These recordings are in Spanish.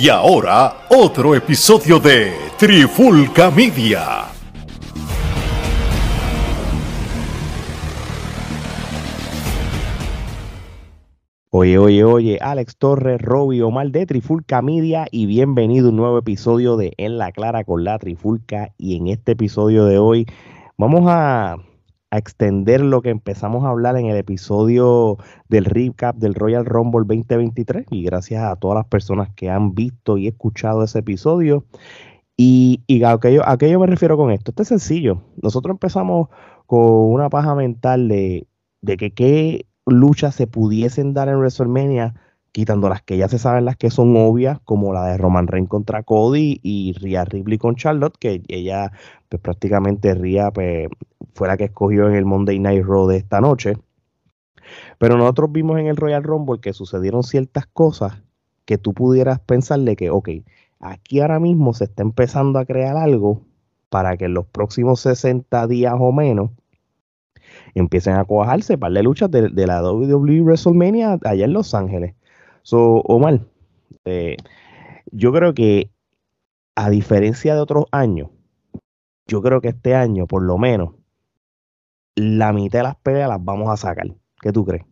Y ahora, otro episodio de Trifulca Media. Oye, oye, oye, Alex Torres, Robbie Omar de Trifulca Media y bienvenido a un nuevo episodio de En la Clara con la Trifulca. Y en este episodio de hoy vamos a, a extender lo que empezamos a hablar en el episodio del recap del Royal Rumble 2023. Y gracias a todas las personas que han visto y escuchado ese episodio. Y, y a, yo, a yo me refiero con esto. Esto es sencillo. Nosotros empezamos con una paja mental de, de que qué luchas se pudiesen dar en WrestleMania, quitando las que ya se saben, las que son obvias, como la de Roman Reigns contra Cody y Rhea Ripley con Charlotte, que ella, pues prácticamente Rhea pues, fue la que escogió en el Monday Night Raw de esta noche. Pero nosotros vimos en el Royal Rumble que sucedieron ciertas cosas que tú pudieras pensarle que, ok, aquí ahora mismo se está empezando a crear algo para que en los próximos 60 días o menos empiecen a cuajarse para de luchas de, de, la WWE WrestleMania allá en Los Ángeles. So, Omar, eh, yo creo que a diferencia de otros años, yo creo que este año, por lo menos, la mitad de las peleas las vamos a sacar. ¿Qué tú crees?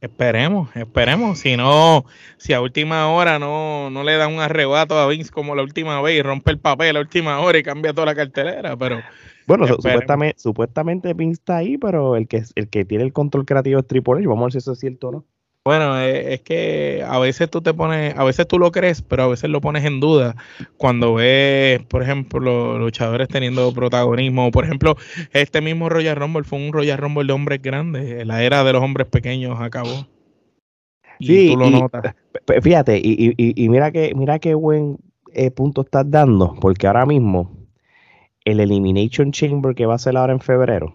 Esperemos, esperemos. Si no, si a última hora no, no le da un arrebato a Vince como la última vez y rompe el papel a última hora y cambia toda la cartelera, pero bueno, supuestamente, supuestamente Vince está ahí, pero el que, el que tiene el control creativo es Triple H. Vamos a ver si eso es cierto o no. Bueno, eh, es que a veces tú te pones, a veces tú lo crees, pero a veces lo pones en duda cuando ves, por ejemplo, los luchadores teniendo protagonismo. Por ejemplo, este mismo Royal Rumble fue un Royal Rumble de hombres grandes. La era de los hombres pequeños acabó. Y sí, tú lo y, notas. Fíjate, y, y, y, mira que, mira qué buen eh, punto estás dando, porque ahora mismo el Elimination Chamber que va a ser ahora en febrero,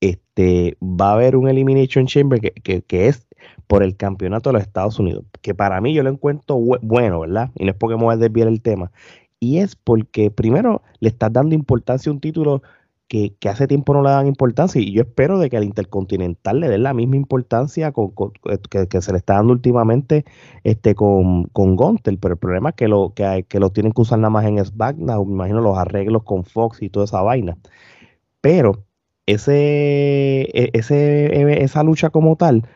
este, va a haber un Elimination Chamber que, que, que, es por el campeonato de los Estados Unidos, que para mí yo lo encuentro bueno, ¿verdad? Y no es porque me voy a desviar el tema. Y es porque primero le estás dando importancia a un título que, hace tiempo no le dan importancia y yo espero de que al Intercontinental le den la misma importancia que, se le está dando últimamente este, con, con Gunter, pero el problema es que lo, que, lo tienen que usar nada más en SmackDown, me imagino los arreglos con Fox y toda esa vaina. Pero ese, ese, esa lucha como tal,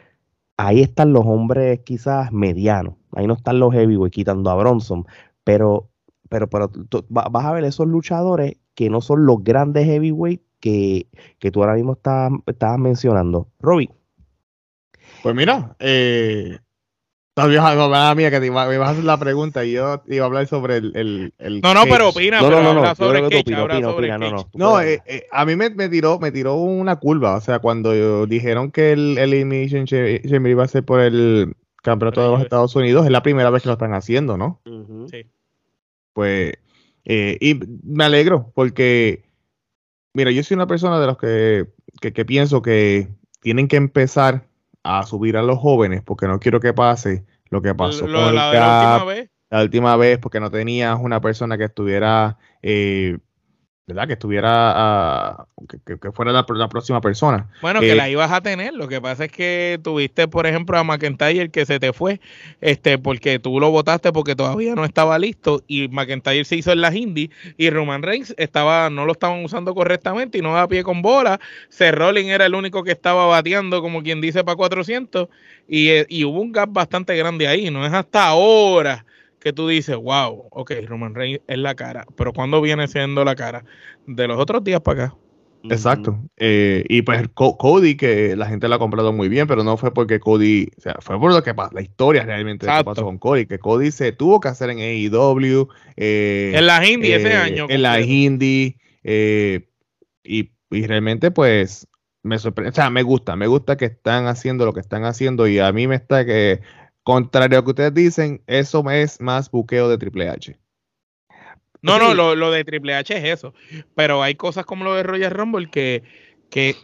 ahí están los hombres quizás medianos, ahí no están los heavyweights quitando a Bronson, pero, pero, pero vas a ver esos luchadores que no son los grandes heavyweight que, que tú ahora mismo estabas, estabas mencionando. Robbie. Pues mira, eh, todavía mía que te iba, me ibas a hacer la pregunta y yo iba a hablar sobre el. el, el no, no, cage. pero opina, no, pero no, no, no, sobre no, Cage, opina, habla opina, sobre opina, Cage. no, no. No, eh, eh, a mí me, me, tiró, me tiró una curva. O sea, cuando dijeron que el Elimination Chamber iba a ser por el campeonato de los Estados Unidos, es la primera vez que lo están haciendo, ¿no? Uh -huh. Sí. Pues, eh, y me alegro porque Mira, yo soy una persona de los que, que, que, pienso que tienen que empezar a subir a los jóvenes porque no quiero que pase lo que pasó lo, con la, el la última vez. La última vez porque no tenías una persona que estuviera, eh, ¿verdad? Que estuviera, uh, que, que, fuera la, la, próxima persona. Bueno, que eh, la ibas a tener. Lo que pasa es que tuviste, por ejemplo, a McIntyre que se te fue, este, porque tú lo votaste porque todavía no estaba listo y McIntyre se hizo en las indies y Roman Reigns estaba, no lo estaban usando correctamente y no da pie con bola. Seth Rollins era el único que estaba bateando, como quien dice, para 400 y, eh, y hubo un gap bastante grande ahí. No es hasta ahora que tú dices, wow, ok, Roman Reigns es la cara, pero ¿cuándo viene siendo la cara? De los otros días para acá. Exacto. Eh, y pues Cody, que la gente lo ha comprado muy bien, pero no fue porque Cody, o sea, fue por lo que pasó, la historia realmente de lo que pasó con Cody, que Cody se tuvo que hacer en AEW. Eh, en la Hindi eh, ese año. En la Hindi. eh, y, y, realmente pues me sorprende, o sea, me gusta, me gusta que están haciendo lo que están haciendo y a mí me está que Contrario a lo que ustedes dicen, eso es más buqueo de Triple H. No, sí. no, lo, lo, de Triple H es eso. Pero hay cosas como lo de Royal Rumble que, que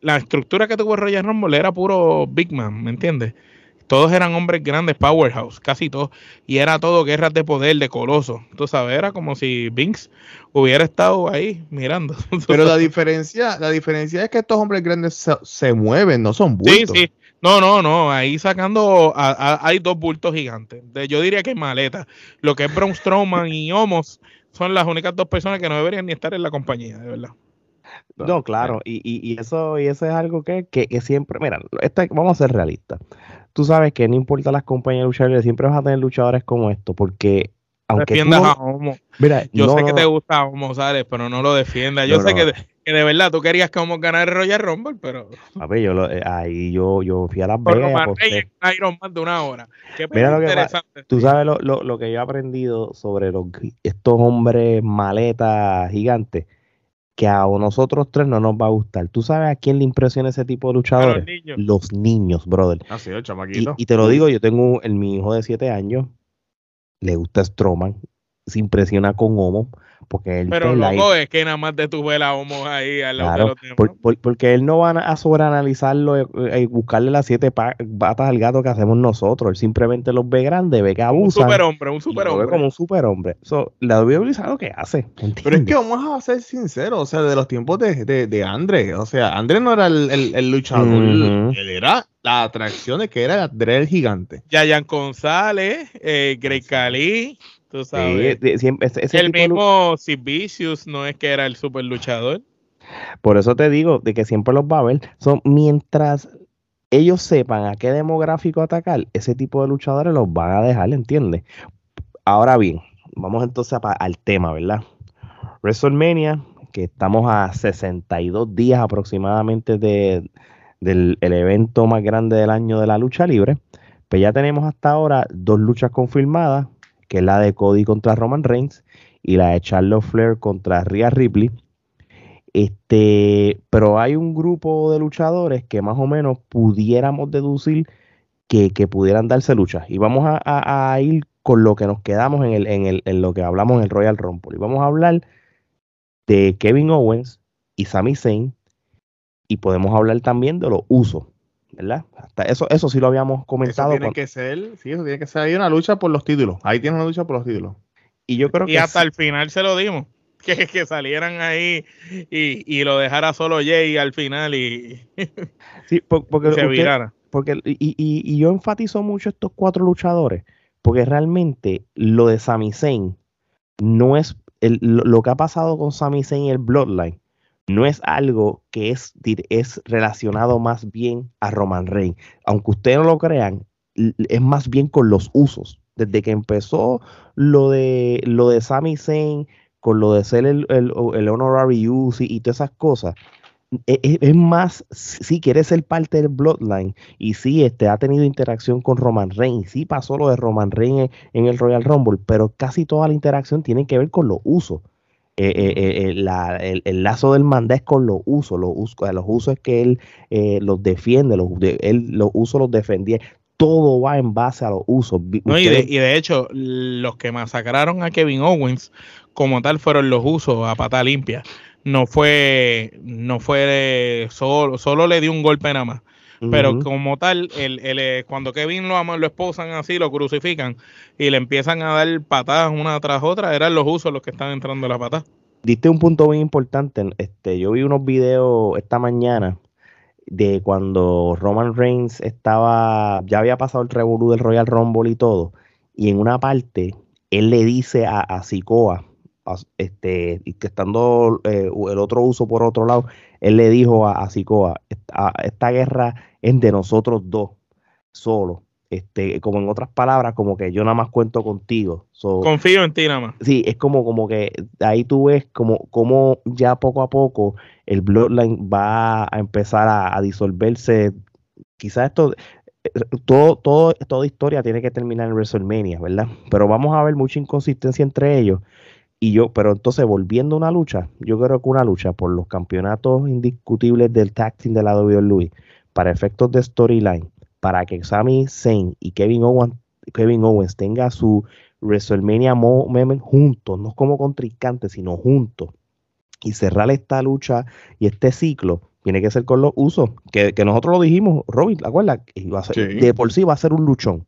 la estructura que tuvo Royal Rumble era puro Big Man, ¿me entiendes? Todos eran hombres grandes, powerhouse, casi todos. Y era todo guerras de poder, de coloso. Tú sabes, era como si Vince hubiera estado ahí mirando. Pero la diferencia, la diferencia es que estos hombres grandes se, se mueven, no son bultos. Sí, sí. No, no, no. Ahí sacando. hay dos bultos gigantes. yo diría que maleta. Lo que es Braun Strowman y Homos son las únicas dos personas que no deberían ni estar en la compañía, de verdad. No, claro, y, y, eso, y eso es algo que, que, siempre, mira, este, vamos a ser realistas. Tú sabes que no importa las compañías de luchadores, siempre vas a tener luchadores como esto, porque aunque a Homo. Mira, yo sé que te gusta Homo, ¿sabes? Pero no lo defiendas. Yo sé que, de verdad tú querías que Homo ganara el Royal Rumble, pero. Ver, yo eh, ahí yo, yo fui a Las Vegas. Iron Man de una hora. Mira lo que Tú sabes lo, lo, lo, que yo he aprendido sobre los, estos hombres maletas gigantes que a nosotros tres no nos va a gustar. ¿Tú sabes a quién le impresiona ese tipo de luchadores? Los niños. brother. Ah, el chamaquito. Y, te lo digo, yo tengo el, mi hijo de siete años, le gusta Stroman, se impresiona con Homo, porque él Pero loco, es que nada más de tu vela Homo ahí al lado de los porque él no va a sobreanalizarlo y eh, eh, buscarle las siete patas al gato que hacemos nosotros. Él simplemente los ve grandes, ve que abusan. Un superhombre, un superhombre. Lo ve como un superhombre. So, la WWE sabe lo que hace. Pero es que vamos a ser sinceros, o sea, de los tiempos de, de, de André, o sea, André no era el, el, luchador, él era la atracción de que era André el gigante. Yayan González, eh, Grey Cali. Tú sabes. el mismo Vicious no es que era el super luchador. Por eso te digo de que siempre los va a ver. Son mientras ellos sepan a qué demográfico atacar, ese tipo de luchadores los van a dejar, ¿entiendes? Ahora bien, vamos entonces al tema, ¿verdad? WrestleMania, que estamos a 62 días aproximadamente de, del evento más grande del año de la lucha libre. Pues ya tenemos hasta ahora dos luchas confirmadas que es la de Cody contra Roman Reigns y la de Charlotte Flair contra Rhea Ripley. Este, pero hay un grupo de luchadores que más o menos pudiéramos deducir que, pudieran darse lucha. Y vamos a, ir con lo que nos quedamos en, el, en, el, en lo que hablamos en el Royal Rumble. Y vamos a hablar de Kevin Owens y Sami Zayn. Y podemos hablar también de los usos. ¿Verdad? Hasta eso, eso sí lo habíamos comentado. Eso tiene que ser, sí, eso tiene que ser ahí una lucha por los títulos. Ahí tiene una lucha por los títulos. Y yo creo y hasta el final se lo dimos. Que, que salieran ahí y, y, lo dejara solo Jay al final y, sí, porque, se virara. Porque, y, y, yo enfatizo mucho estos cuatro luchadores, porque realmente lo de Sami Zayn no es el, lo, que ha pasado con Sami Zayn y el Bloodline no es algo que es, es relacionado más bien a Roman Reigns. Aunque ustedes no lo crean, es más bien con los usos. Desde que empezó lo de lo de Sami Zayn, con lo de ser el, el, honorary use y, todas esas cosas, e, e, es, más, si quiere ser parte del Bloodline y sí este, ha tenido interacción con Roman Reigns, sí pasó lo de Roman Reigns en el Royal Rumble, pero casi toda la interacción tiene que ver con los usos. Eh, eh, eh, el, lazo del manda es con los usos, los usos, los usos es que él los defiende, los, él los usos los defendía. Todo va en base a los usos. y, de, hecho, los que masacraron a Kevin Owens como tal fueron los usos a pata limpia. No fue, no fue solo, solo le dio un golpe nada más. Pero como tal, el, el, eh, cuando Kevin lo, lo esposan así, lo crucifican y le empiezan a dar patadas una tras otra, eran los usos los que están entrando la patada. Diste un punto muy importante. Este, yo vi unos videos esta mañana de cuando Roman Reigns estaba, ya había pasado el revolú del Royal Rumble y todo, y en una parte él le dice a, a Sikoa, este, y que estando eh, el otro uso por otro lado, él le dijo a, a Sikoa, esta, esta, guerra es de nosotros dos, solo. Este, como en otras palabras, como que yo nada más cuento contigo. Confío en ti nada más. Sí, es como, como que ahí tú ves como, como ya poco a poco el Bloodline va a empezar a, disolverse. Quizás esto, eh, todo, todo, toda historia tiene que terminar en WrestleMania, ¿verdad? Pero vamos a ver mucha inconsistencia entre ellos. Y yo, pero entonces volviendo a una lucha, yo creo que una lucha por los campeonatos indiscutibles del tag team de la WWE, para efectos de storyline, para que Sami Zayn y Kevin Owens, Kevin Owens tenga su WrestleMania moment juntos, no como contrincantes, sino juntos, y cerrar esta lucha y este ciclo, tiene que ser con los usos, que, nosotros lo dijimos, Robin, ¿acuerdas? De por sí va a ser un luchón.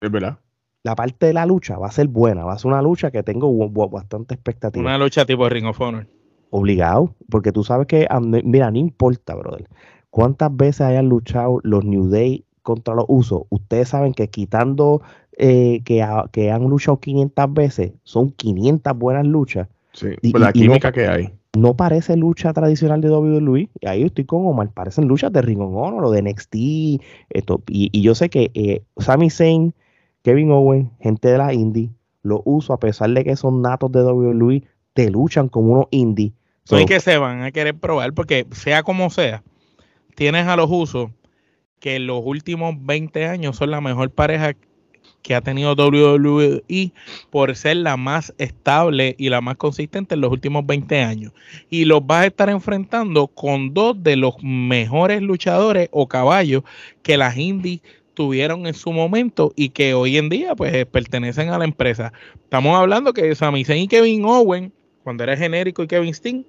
Es verdad la parte de la lucha va a ser buena, va a ser una lucha que tengo bastante expectativa. Una lucha tipo Ring of Honor. Obligado, porque tú sabes que, mira, no importa, brother. ¿cuántas veces hayan luchado los New Day contra los usos? Ustedes saben que quitando eh, que, que, han luchado 500 veces, son 500 buenas luchas. Sí, la química que hay. No parece lucha tradicional de WWE. Y ahí estoy con Omar. Parecen luchas de Ring of Honor o de NXT. Esto, y, yo sé que eh, Sami Zayn, Kevin Owen, gente de la indie, los uso a pesar de que son natos de WWE, te luchan como unos indie. So, y que se van a querer probar porque sea como sea, tienes a los usos que en los últimos 20 años son la mejor pareja que ha tenido WWE por ser la más estable y la más consistente en los últimos 20 años. Y los vas a estar enfrentando con dos de los mejores luchadores o caballos que las indies tuvieron en su momento y que hoy en día pues pertenecen a la empresa. Estamos hablando que Sami Zayn y Kevin Owen, cuando era genérico y Kevin Steen,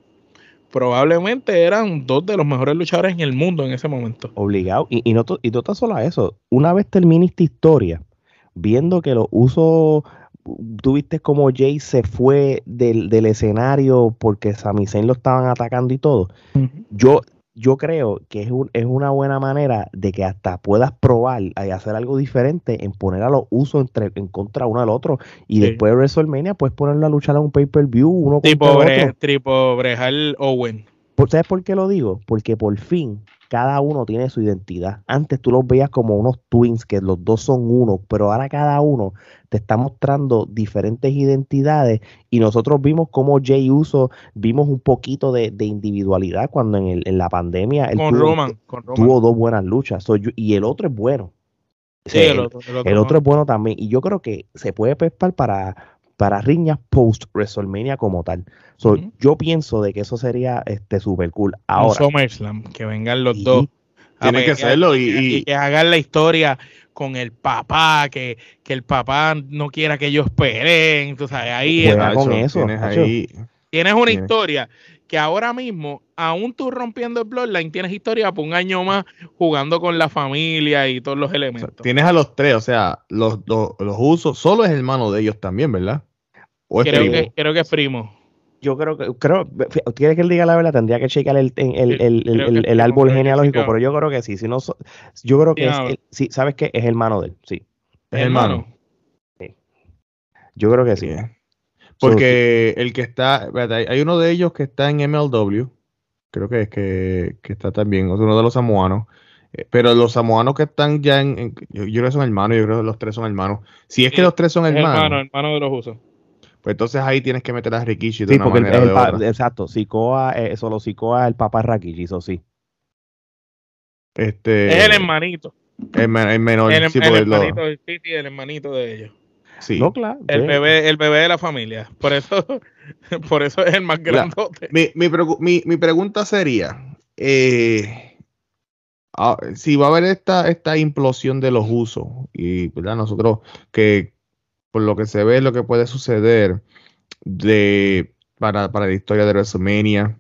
probablemente eran dos de los mejores luchadores en el mundo en ese momento. Obligado. Y, y no, y no solo eso. Una vez termine esta historia, viendo que los usos, tuviste como Jay se fue del, del escenario porque Sami Zayn lo estaban atacando y todo. Yo yo creo que es, es, una buena manera de que hasta puedas probar y hacer algo diferente en poner a los usos entre, en contra uno del otro. Y después de WrestleMania puedes ponerlo a luchar a un pay-per-view uno tipo contra otro. Tipo Brejal Owen. ¿Sabes por qué lo digo? Porque por fin cada uno tiene su identidad. Antes tú los veías como unos twins, que los dos son uno, pero ahora cada uno te está mostrando diferentes identidades y nosotros vimos como Jay Uso, vimos un poquito de, individualidad cuando en, la pandemia él con, tuvo, Roman, tuvo dos buenas luchas y el otro es bueno. el, otro, es bueno también. Y yo creo que se puede pescar para, para riñas post WrestleMania como tal. Yo pienso de que eso sería este super cool. Ahora, SummerSlam, que vengan los dos. Tiene que hacerlo y, que hagan la historia con el papá, que, que, el papá no quiera que ellos peleen, tú sabes, ahí con eso. Tienes, una historia que ahora mismo, aún tú rompiendo el Bloodline, tienes historia por un año más jugando con la familia y todos los elementos. tienes a los tres, o sea, los, los, los usos, solo es hermano de ellos también, ¿verdad? Creo, Que, creo que es primo. Yo creo que, creo, quiere que él diga la verdad, tendría que checar el, el, el, el árbol genealógico, pero yo creo que sí, si no, yo creo que es, sí, sabes que es hermano de él, sí. Es hermano. Sí. Yo creo que sí. Porque el que está, hay uno de ellos que está en MLW, creo que es que, que está también, uno de los samoanos, eh, pero los samoanos que están ya en, yo, creo que son hermanos, yo creo que los tres son hermanos. Si es que los tres son hermanos. Hermano, hermano de los usos. Pues entonces ahí tienes que meter a Rikishi de una manera el, de otra. Exacto, Sikoa, eh, solo Sikoa el papá Rikishi, eso sí. Este, es el hermanito. El, menor. El, hermanito del City el hermanito de ellos. Sí. No, claro. El bebé, el bebé de la familia. Por eso, por eso es el más grandote. Mi, mi, mi, pregunta sería: eh, ah, si va a haber esta, esta implosión de los usos, y ¿verdad? nosotros que por lo que se ve, lo que puede suceder de, para, la historia de WrestleMania.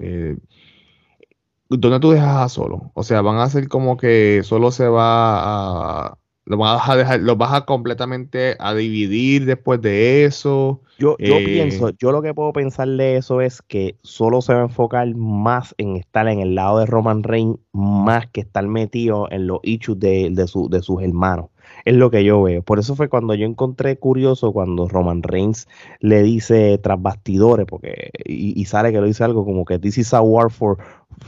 Eh, ¿Dónde tú dejas a solo? O sea, van a hacer como que solo se va a. Lo vas a dejar, lo vas a completamente a dividir después de eso. Yo, yo eh, pienso, yo lo que puedo pensar de eso es que solo se va a enfocar más en estar en el lado de Roman Reigns, más que estar metido en los issues de, de, su, de sus hermanos es lo que yo veo. Por eso fue cuando yo encontré curioso cuando Roman Reigns le dice tras bastidores, porque y, sale que lo dice algo como que this is a war for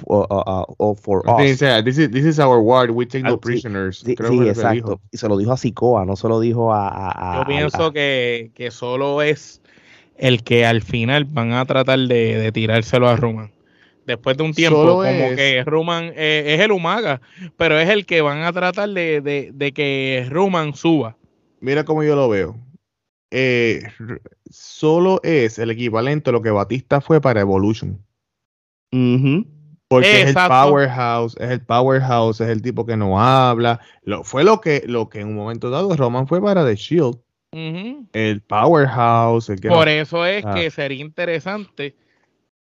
uh, uh, uh, for us. This is, our war, we take no ah, prisoners. Sí, exacto. Y se lo dijo a Sikoa, no se lo dijo a. yo pienso que, que solo es el que al final van a tratar de, de tirárselo a Roman después de un tiempo, como que Ruman eh, es el Umaga, pero es el que van a tratar de, que Ruman suba. Mira cómo yo lo veo. Eh, solo es el equivalente a lo que Batista fue para Evolution. Porque es el powerhouse, es el powerhouse, es el tipo que no habla. Lo, fue lo que, lo que en un momento dado Roman fue para The Shield. El powerhouse. El Por eso es que ah. sería interesante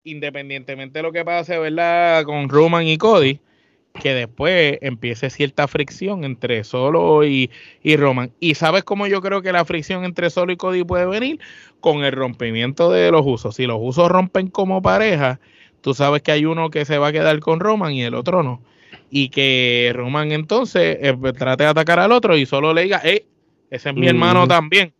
independientemente de lo que pase, ¿verdad? Con Roman y Cody, que después empiece cierta fricción entre Solo y, y, Roman. ¿Y sabes cómo yo creo que la fricción entre Solo y Cody puede venir? Con el rompimiento de los usos. Si los usos rompen como pareja, tú sabes que hay uno que se va a quedar con Roman y el otro no. y que Roman entonces eh, trate de atacar al otro y solo le diga, eh, ese es mi hermano también.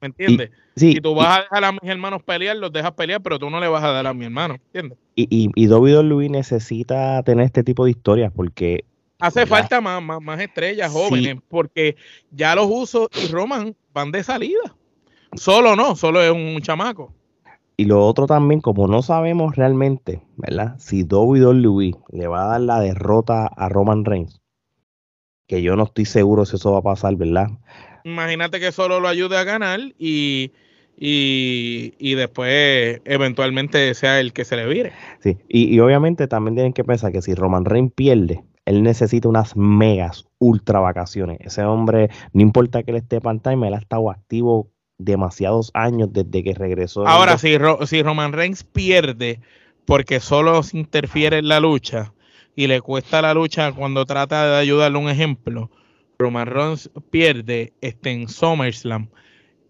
¿Me entiendes? Si tú vas a dejar a mis hermanos pelear, los dejas pelear, pero tú no le vas a dar a mi hermano, ¿entiendes? Y, y, y WWE necesita tener este tipo de historias porque... Hace falta más, más, estrellas jóvenes, porque ya los usos y Roman van de salida. Solo no, solo es un chamaco. Y lo otro también, como no sabemos realmente, ¿verdad? Si WWE le va a dar la derrota a Roman Reigns, que yo no estoy seguro si eso va a pasar, ¿verdad? Imagínate que solo lo ayude a ganar y, y, después eventualmente sea el que se le vire. Sí, y, obviamente también tienen que pensar que si Roman Reigns pierde, él necesita unas megas ultra vacaciones. Ese hombre, no importa que él esté pantalla, él ha estado activo demasiados años desde que regresó. Ahora, si, si Roman Reigns pierde porque solo se interfiere en la lucha y le cuesta la lucha cuando trata de ayudarle un ejemplo, Roman Reigns pierde este, en SummerSlam.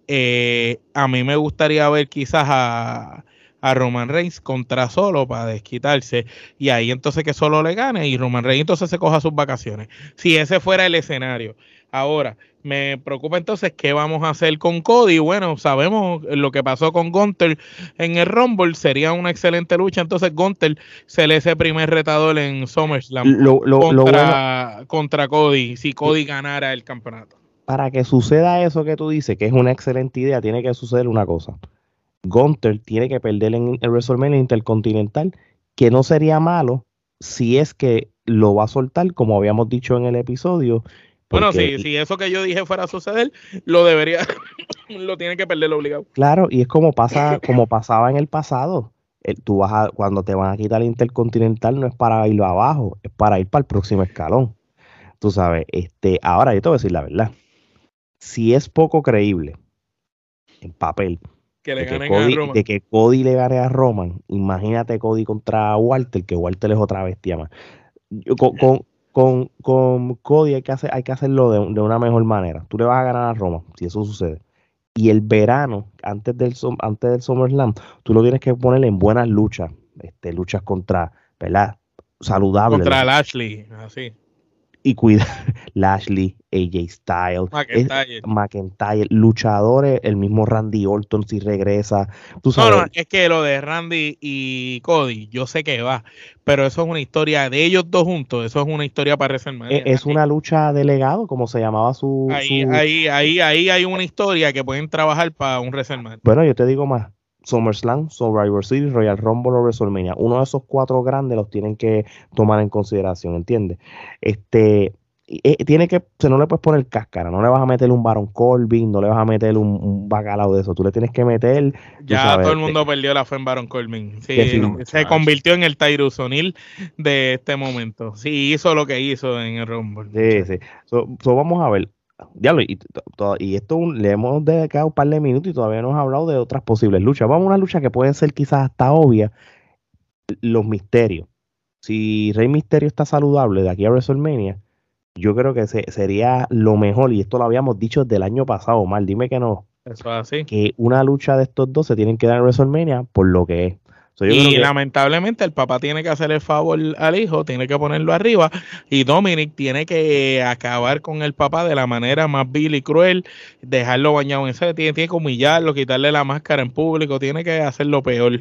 Eh, a mí me gustaría ver quizás a, a Roman Reigns contra Solo para desquitarse y ahí entonces que Solo le gane y Roman Reigns entonces se coja sus vacaciones. Si ese fuera el escenario. Ahora, me preocupa entonces qué vamos a hacer con Cody. Bueno, sabemos lo que pasó con Gunter en el Rumble. Sería una excelente lucha. Entonces, Gunter se le ese primer retador en SummerSlam contra, contra Cody, si Cody ganara el campeonato. Para que suceda eso que tú dices, que es una excelente idea, tiene que suceder una cosa. Gunter tiene que perder en el WrestleMania Intercontinental, que no sería malo si es que lo va a soltar, como habíamos dicho en el episodio, bueno, si, si eso que yo dije fuera a suceder, lo debería, lo tiene que perder obligado. Claro, y es como pasa, como pasaba en el pasado. tú vas a, cuando te van a quitar el Intercontinental, no es para irlo abajo, es para ir para el próximo escalón. Tú sabes, este, ahora yo te voy a decir la verdad. Si es poco creíble en papel que le de, que Cody, a de que Cody le gane a Roman, imagínate Cody contra Walter, que Walter es otra bestia más. con, con, con Cody hay que, hacer, hay que hacerlo de, una mejor manera. Tú le vas a ganar a Roma, si eso sucede. Y el verano, antes del, antes del SummerSlam, tú lo tienes que poner en buenas luchas. Este, luchas contra, ¿verdad? Saludables. Contra Lashley, así y cuida Lashley, AJ Styles, McIntyre. luchadores, el mismo Randy Orton si regresa. ¿tú sabes? No, es que lo de Randy y Cody, yo sé que va, pero eso es una historia de ellos dos juntos, eso es una historia para WrestleMania. Es, es una lucha de legado, como se llamaba su ahí, Ahí, ahí, ahí hay una historia que pueden trabajar para un WrestleMania. Bueno, yo te digo más, SummerSlam, Survivor Series, Royal Rumble o WrestleMania. Uno de esos cuatro grandes los tienen que tomar en consideración, ¿entiendes? Este, eh, tiene que, se no le puedes poner cáscara, no le vas a meter un Baron Corbin, no le vas a meter un, bacalao de eso, tú le tienes que meter. Ya todo el mundo este perdió la fe en Baron Corbin. Sí, se convirtió en el Tyrus O'Neill de este momento. Sí, hizo lo que hizo en el Rumble. Sí, sí. So, vamos a ver. Diablo, y, y, esto le hemos dedicado un par de minutos y todavía no hemos hablado de otras posibles luchas. Vamos a una lucha que puede ser quizás hasta obvia. Los misterios. Si Rey Misterio está saludable de aquí a WrestleMania, yo creo que sería lo mejor, y esto lo habíamos dicho desde el año pasado, mal, dime que no. Eso es así. Que una lucha de estos dos se tienen que dar en WrestleMania por lo que es. Y lamentablemente el papá tiene que hacer el favor al hijo, tiene que ponerlo arriba y Dominic tiene que acabar con el papá de la manera más vil y cruel, dejarlo bañado en sed, tiene, tiene que humillarlo, quitarle la máscara en público, tiene que hacerlo peor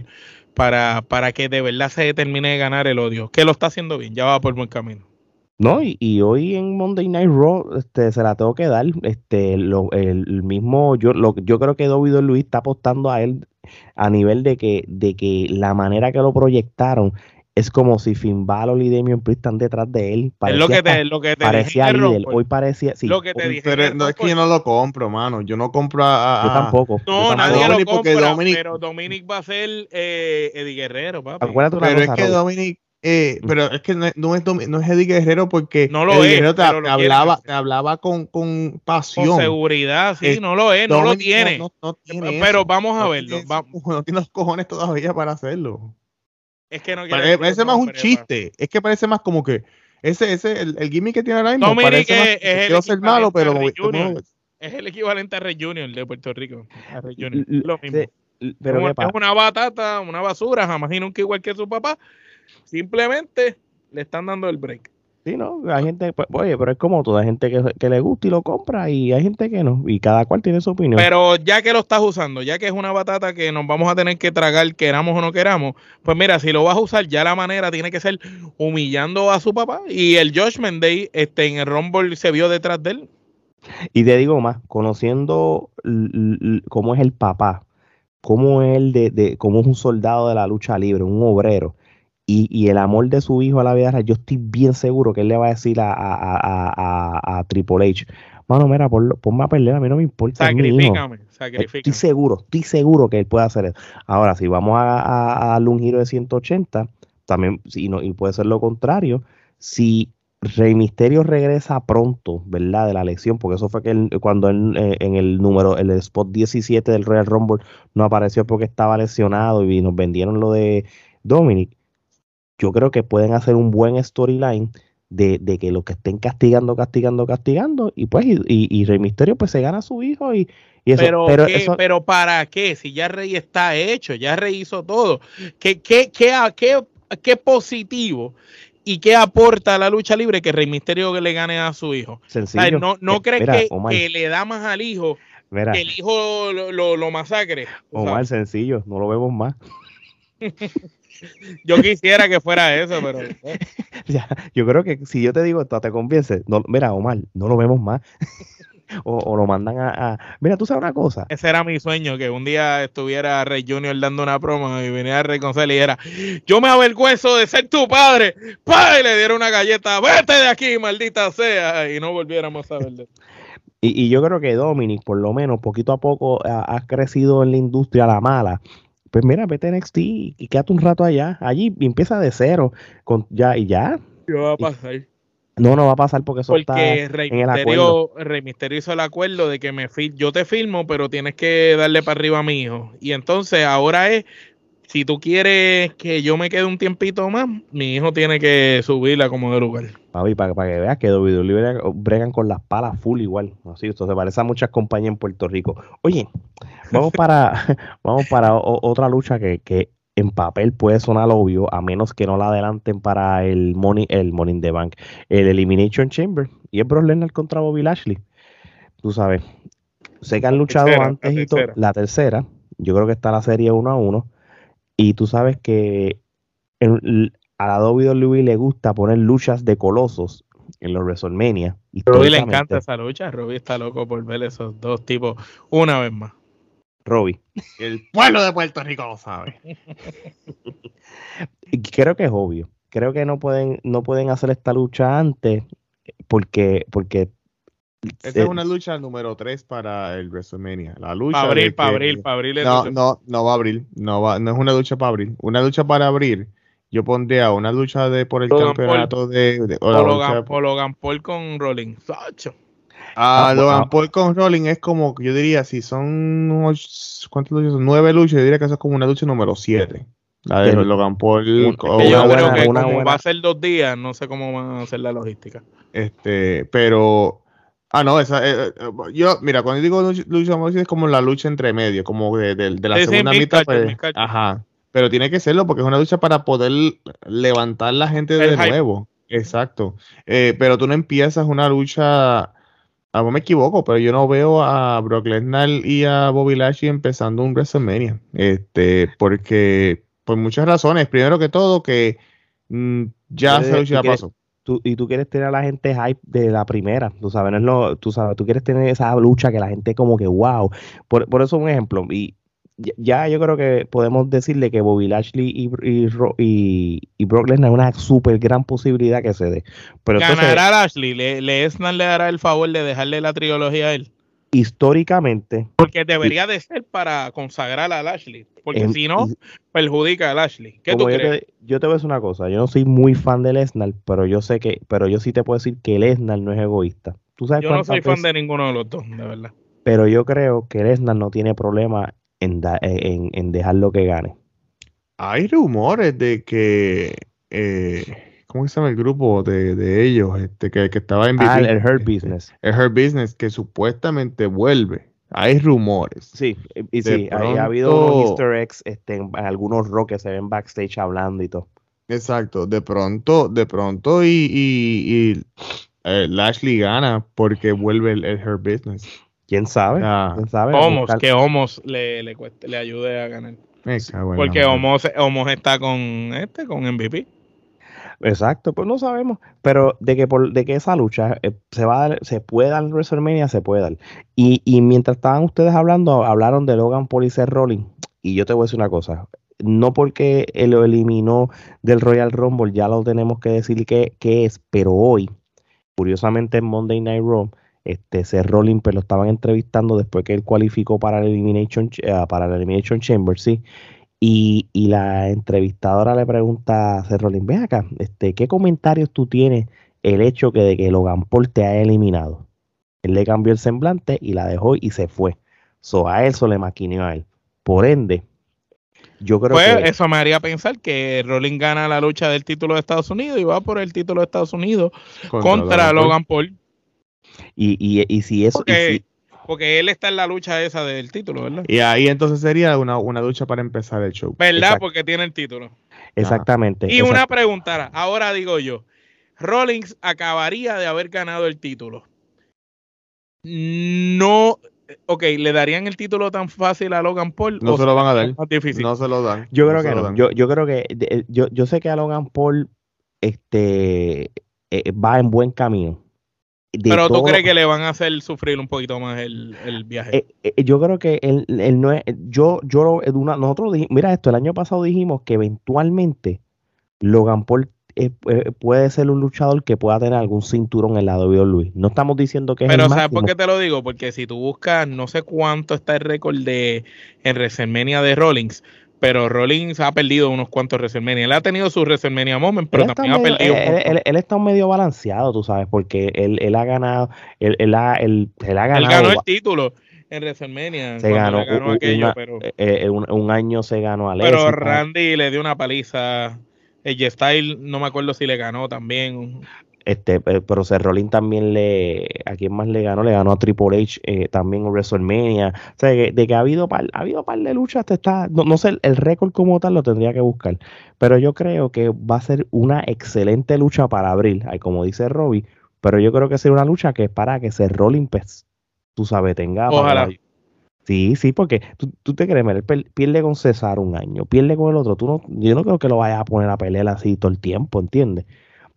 para, para que de verdad se termine de ganar el odio, que lo está haciendo bien, ya va por buen camino. No, y, hoy en Monday Night Raw este, se la tengo que dar. Este, lo, el mismo, yo, lo, yo creo que David Luis está apostando a él a nivel de que, de que la manera que lo proyectaron es como si Finn Balor y Damian Priest están detrás de él. Parecía, es lo que te, lo que te parecía líder. Hoy parecía. Sí, lo que te dije pero no es que yo no lo compro, mano. Yo no compro a. yo tampoco. No, nadie lo compra. Dominic, pero Dominic va a ser eh, Eddie Guerrero, papi. pero es que Dominic eh, pero es que no es, no es, Eddie Guerrero porque no lo Eddie Guerrero te, hablaba, te hablaba con, con pasión. Con seguridad, sí, no lo es, no lo tiene. pero vamos a verlo. No tiene, los cojones todavía para hacerlo. Es que no quiere Parece, más un chiste. Es que parece más como que ese, ese el, el gimmick que tiene ahora mismo. parece más, es, el ser malo, pero es el equivalente a Rey Junior de Puerto Rico. A Rey Junior. Lo mismo. Pero es una batata, una basura, jamás nunca igual que su papá Simplemente le están dando el break. Sí, ¿no? Hay gente, pues, oye, pero es como todo, hay gente que, que le gusta y lo compra y hay gente que no, y cada cual tiene su opinión. Pero ya que lo estás usando, ya que es una batata que nos vamos a tener que tragar, queramos o no queramos, pues mira, si lo vas a usar, ya la manera tiene que ser humillando a su papá. Y el Josh Day este, en el Rumble se vio detrás de él. Y te digo más, conociendo cómo es el papá, cómo es, el de, de, cómo es un soldado de la lucha libre, un obrero, y, y, el amor de su hijo a la vida real, yo estoy bien seguro que él le va a decir a, a, a, a Triple H, mano, mira, ponme a perder, a mí no me importa. Sacrifícame, sacrifícame. Estoy seguro, estoy seguro que él puede hacer eso. Ahora, si vamos a, darle un giro de 180, también, si no, y puede ser lo contrario, si Rey Misterio regresa pronto, ¿verdad? De la lección, porque eso fue que cuando él, eh, en el número, el spot 17 del Royal Rumble no apareció porque estaba lesionado y nos vendieron lo de Dominic yo creo que pueden hacer un buen storyline de, que los que estén castigando, castigando, castigando, y pues, y, y, Rey Misterio pues se gana a su hijo y, eso. Pero, pero ¿para qué? Si ya Rey está hecho, ya Rey hizo todo. ¿Qué, qué, qué, qué, qué positivo y qué aporta a la lucha libre que Rey Misterio le gane a su hijo? Sencillo. no no crees que, que, le da más al hijo que el hijo lo, lo, lo masacre. Omar, sencillo, no lo vemos más. yo quisiera que fuera eso, pero. yo creo que si yo te digo esto, te convence. No, mira, Omar, no lo vemos más. o, lo mandan a, Mira, tú sabes una cosa. Ese era mi sueño, que un día estuviera Rey Junior dando una promo y viniera Rey González y dijera: Yo me avergüenzo de ser tu padre. ¡Pah! Y le diera una galleta. ¡Vete de aquí, maldita sea! Y no volviéramos a verle. Y, y, yo creo que Dominic, por lo menos, poquito a poco ha, ha crecido en la industria a la mala pues mira, vete a NXT y quédate un rato allá. Allí empieza de cero. Con, ya, y ya. ¿Qué va a pasar? No, no va a pasar porque eso está Rey en Misterio, Rey Misterio hizo el acuerdo de que me yo te filmo, pero tienes que darle para arriba a mi hijo. Y entonces ahora es si tú quieres que yo me quede un tiempito más, mi hijo tiene que subirla como de lugar. Papi, para, para que veas que WWE bregan con las palas full igual. Así, esto se parece a muchas compañías en Puerto Rico. Oye, vamos para, vamos para otra lucha que, que en papel puede sonar obvio, a menos que no la adelanten para el Money, el Money in the Bank, el Elimination Chamber. Y es Brock Lesnar contra Bobby Lashley. Tú sabes, sé que han luchado antes y todo. La tercera, yo creo que está la serie 1 a 1. Y tú sabes que a la WWE le gusta poner luchas de colosos en los WrestleMania. Robbie le encanta esa lucha. Robbie está loco por ver esos dos tipos una vez más. Robbie. El pueblo de Puerto Rico lo sabe. Creo que es obvio. Creo que no pueden, no pueden hacer esta lucha antes porque, porque esta es una lucha número 3 para el WrestleMania. La lucha. Para abrir, para abrir, para abrir. No, no, no va a abrir. No, va, no es una lucha para abrir. Una lucha para abrir. Yo pondría una lucha de por el campeonato de. o, Logan, Logan, Paul con Rolling. Ah, ah, Logan ah. Paul con Rolling es como, yo diría, si son. ¿Cuántas luchas son? Nueve luchas. Yo diría que eso es como una lucha número 7. La de Logan Paul. yo creo que como va a ser dos días, no sé cómo van a hacer la logística. Este, pero Ah, no, esa, eh, eh, yo, mira, cuando digo lucha, es como la lucha entre medio, como de, la segunda mitad. Pues, ajá, pero tiene que serlo porque es una lucha para poder levantar la gente de nuevo. Exacto. Eh, pero tú no empiezas una lucha, a no me equivoco, pero yo no veo a Brock Lesnar y a Bobby Lashley empezando un WrestleMania. Este, porque, por muchas razones. Primero que todo, que mm, ya esa lucha ya pasó y tú quieres tener a la gente hype de la primera, tú sabes, no es lo, tú sabes, tú quieres tener esa lucha que la gente como que wow. Por, por eso un ejemplo, y ya yo creo que podemos decirle que Bobby Lashley y, y, y, Brock Lesnar es una súper gran posibilidad que se dé. Pero ¿Ganará Lashley? ¿Le, Lesnar le dará el favor de dejarle la trilogía a él? históricamente. Porque debería de ser para consagrar a Lashley. Porque si no, perjudica a Lashley. ¿Qué tú crees? Te, yo te voy a decir una cosa. Yo no soy muy fan de Lesnar, pero yo sé que, pero yo sí te puedo decir que Lesnar no es egoísta. ¿Tú sabes yo no soy fan de ninguno de los dos, de verdad. Pero yo creo que Lesnar no tiene problema en, en, en dejar lo que gane. Hay rumores de que eh, ¿cómo se llama el grupo de, ellos? Este, que, estaba en Ah, el Her Business. El Her Business, que supuestamente vuelve. Hay rumores. Sí, y sí, ha habido easter eggs este, en algunos rock que se ven backstage hablando y todo. Exacto, de pronto, de pronto y, y, y eh, Lashley gana porque vuelve el, el Her Business. ¿Quién sabe? Ah. ¿Quién sabe? Homos, que Homos le, le, cueste- le ayude a ganar. En Porque. Homos, Homos está con este, con MVP. Exacto, pues no sabemos. Pero de que por, de que esa lucha eh, se va a dar, se puede dar en WrestleMania, se puede dar. Y, y mientras estaban ustedes hablando, hablaron de Logan Paul y Seth Rollins. Y yo te voy a decir una cosa. No porque él lo eliminó del Royal Rumble, ya lo tenemos que decir que, que es, pero hoy, curiosamente en Monday Night Raw, este Seth Rollins pues, lo estaban entrevistando después que él cualificó para el Elimination, eh, para el Elimination Chamber, sí. Y, y la entrevistadora le pregunta a Seth Rollins, ven acá, este, ¿qué comentarios tú tienes el hecho que de que Logan Paul te haya eliminado? Él le cambió el semblante y la dejó y se fue. So, a él se le maquineó a él. Por ende, yo creo Pues que eso me haría pensar que Rollins gana la lucha del título de Estados Unidos y va por el título de Estados Unidos contra, Logan Paul. Y, y, y si eso y Porque, si- porque él está en la lucha esa del título, ¿verdad? Y ahí entonces sería una, una lucha para empezar el show. ¿Verdad? exacto. Porque tiene el título. exactamente. Y una pregunta, ahora, digo yo, Rollins acabaría de haber ganado el título. No, ok, ¿le darían el título tan fácil a Logan Paul? No o se lo van a dar. más difícil? No se lo dan. Yo creo que lo no. dan. Yo, yo creo que yo, yo sé que a Logan Paul este eh, va en buen camino. Pero tú todo- crees que le van a hacer sufrir un poquito más el, el viaje. Eh, eh, yo creo que él, él no es, yo, yo lo- una- nosotros dijimos, mira esto, el año pasado dijimos que eventualmente Logan Paul eh, puede ser un luchador que pueda tener algún cinturón en la WWE. No estamos diciendo que es Pero el ¿sabes por qué te lo digo? Porque si tú buscas, no sé cuánto está el récord de en WrestleMania de Rollins, pero Rollins ha perdido unos cuantos WrestleMania. Él ha tenido su WrestleMania moment, pero Él también ha perdido. él, un él- él- él está medio balanceado, tú sabes, porque él, él ha ganado, él, él ha, él, él ha Él ganado, ganó el título en WrestleMania. se ganó, aquello, una- pero, eh, eh, un, un año se ganó a pero. Randy le dio una paliza. El Style, no me acuerdo si le ganó también. Este, eh, pero Seth Rollins también le, ¿a quién más le ganó? Le ganó a Triple H eh, también en WrestleMania. O sea, que- de que ha habido par, ha habido par de luchas, te está, no, no sé, el, el récord como tal lo tendría que buscar. Pero yo creo que va a ser una excelente lucha para abril, como dice Robbie. Pero yo creo que será una lucha que es para que Seth Rollins, pues, tú sabes, tenga. Ojalá. Sí, sí, porque tú, tú te crees, él pierde con César un año, pierde con el otro. Tú no, yo no creo que lo vayas a poner a pelear así todo el tiempo, ¿entiendes?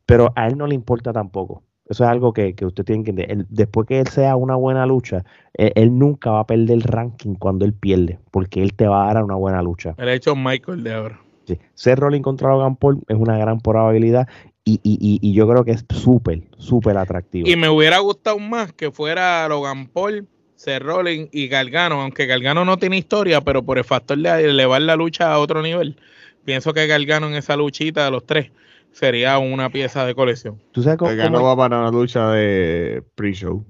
Pero a él no le importa tampoco. Eso es algo que, que usted tiene que entender. Él- después que él sea una buena lucha, él, él nunca va a perder el ranking cuando él pierde, porque él te va a dar una buena lucha. El hecho Michael de ahora. Sí. Ser Rolling contra Logan Paul es una gran probabilidad y, y, y, y yo creo que es súper, súper atractivo. Y me hubiera gustado más que fuera Logan Paul, Seth Rollins y Gargano, aunque Gargano no tiene historia, pero por el factor de elevar la lucha a otro nivel, pienso que Gargano en esa luchita de los tres sería una pieza de colección. ¿Tú sabes cómo- El ganó cómo- va para una lucha de pre-show.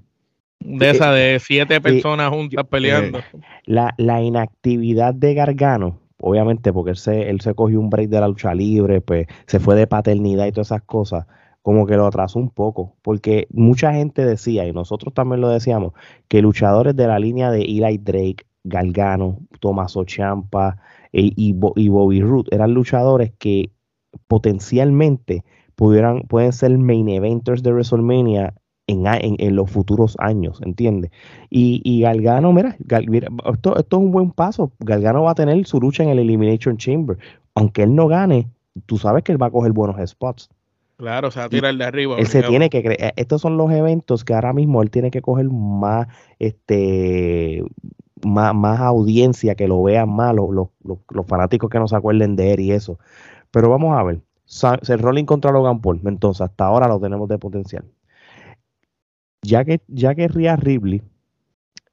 De esa de siete personas juntas peleando. la, la inactividad de Gargano, obviamente porque él se, él se cogió un break de la lucha libre, pues se fue de paternidad y todas esas cosas, como que lo atrasó un poco, porque mucha gente decía, y nosotros también lo decíamos, que luchadores de la línea de Eli Drake, Gargano, Tomaso Champa e- y, Bo- y Bobby Roode eran luchadores que potencialmente pudieran, pueden ser main eventers de WrestleMania en, en, en los futuros años, ¿entiendes? Y, y Galgano, mira, Gal- mira, esto, esto es un buen paso. Galgano va a tener su lucha en el Elimination Chamber. Aunque él no gane, tú sabes que él va a coger buenos spots. Claro, o sea, tirar de arriba. Él se tiene que creer. Estos son los eventos que ahora mismo él tiene que coger más, este, más, más audiencia, que lo vean más los, los, los- los fanáticos que no se acuerden de él y eso. Pero vamos a ver. Seth Rollins contra Logan Paul. Entonces, hasta ahora lo tenemos de potencial. Ya que, ya que Rhea Ripley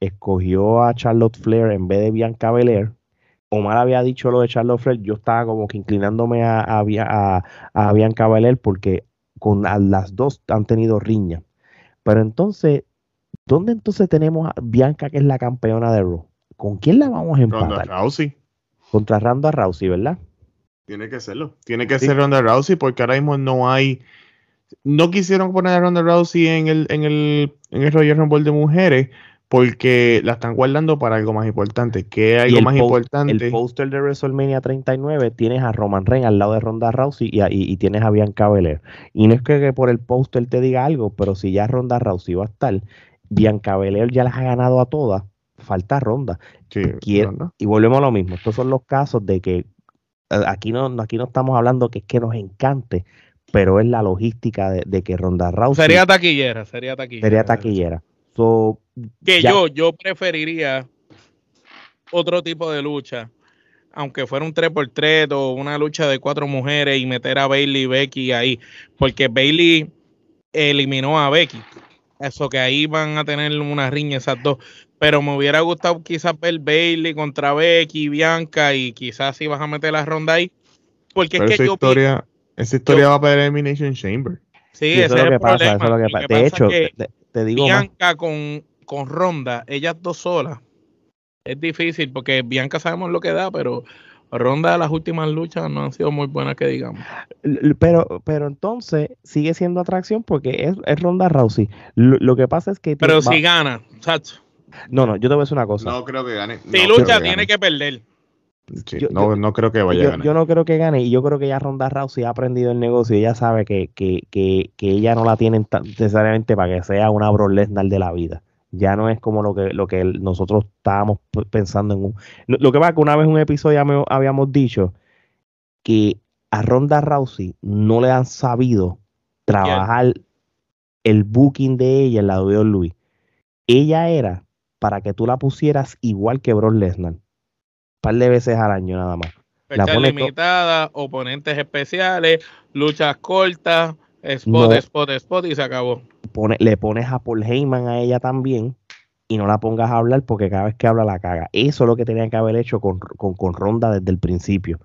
escogió a Charlotte Flair en vez de Bianca Belair, Omar había dicho lo de Charlotte Flair, yo estaba como que inclinándome a, a, a- a Bianca Belair porque con a las dos han tenido riña. Pero entonces, ¿dónde entonces tenemos a Bianca que es la campeona de Raw? ¿Con quién la vamos a Ronda empatar? Rousey. Contra Ronda Rousey, ¿verdad? Tiene que serlo. Tiene que Sí. ser Ronda Rousey porque ahora mismo no hay. No quisieron poner a Ronda Rousey en el, en el, en el Royal Rumble de mujeres porque la están guardando para algo más importante. ¿Qué algo más post- importante? El póster de WrestleMania 39 tienes a Roman Reigns al lado de Ronda Rousey y, a- y- y tienes a Bianca Belair. Y no es que, que por el póster te diga algo, pero si ya Ronda Rousey va a estar, Bianca Belair ya las ha ganado a todas, falta Ronda. Sí, ¿no? Y volvemos a lo mismo. Estos son los casos de que aquí no, aquí no estamos hablando que es que nos encante, pero es la logística de, de que Ronda Rousey Sería taquillera, sería taquillera. sería taquillera. So, Que Ya. yo, yo preferiría otro tipo de lucha, aunque fuera un 3x3 o una lucha de cuatro mujeres y meter a Bailey y Becky ahí, porque Bailey eliminó a Becky. Eso que ahí van a tener una riña esas dos. Pero me hubiera gustado quizás ver Bailey contra Becky, Bianca y quizás si vas a meter la ronda ahí. Porque Pero es esa que yo pi- historia, esa historia va para el Elimination Chamber. sí, ese eso es es lo el que pasa, problema. eso es lo que Lo pasa. que De hecho, que te, te digo más. Bianca con, con Ronda, ellas dos solas, es difícil porque Bianca sabemos lo que da, pero Ronda las últimas luchas no han sido muy buenas que digamos. Pero, pero entonces sigue siendo atracción porque es, es Ronda Rousey. Lo, lo que pasa es que. Pero si gana, chacho, No, no, yo te voy a decir una cosa. No creo que gane. si no lucha que tiene que perder. Sí, yo- no, yo- no creo que vaya a ganar. yo no creo que gane y yo creo que ya Ronda Rousey ha aprendido el negocio y ella sabe que, que, que, que ella no la tienen tan- necesariamente para que sea una Brock Lesnar de la vida. Ya no es como lo que, lo que nosotros estábamos pensando en un... Lo, que pasa es que una vez en un episodio ya me- habíamos dicho que a Ronda Rousey no le han sabido trabajar el booking de ella en la WWE. Ella era para que tú la pusieras igual que Brock Lesnar. Un par de veces al año nada más. Fechas limitadas, oponentes especiales, luchas cortas, spot, No. spot, spot y se acabó. pone- le pones a Paul Heyman a ella también y no la pongas a hablar porque cada vez que habla la caga. Eso es lo que tenían que haber hecho con, con, con Ronda desde el principio.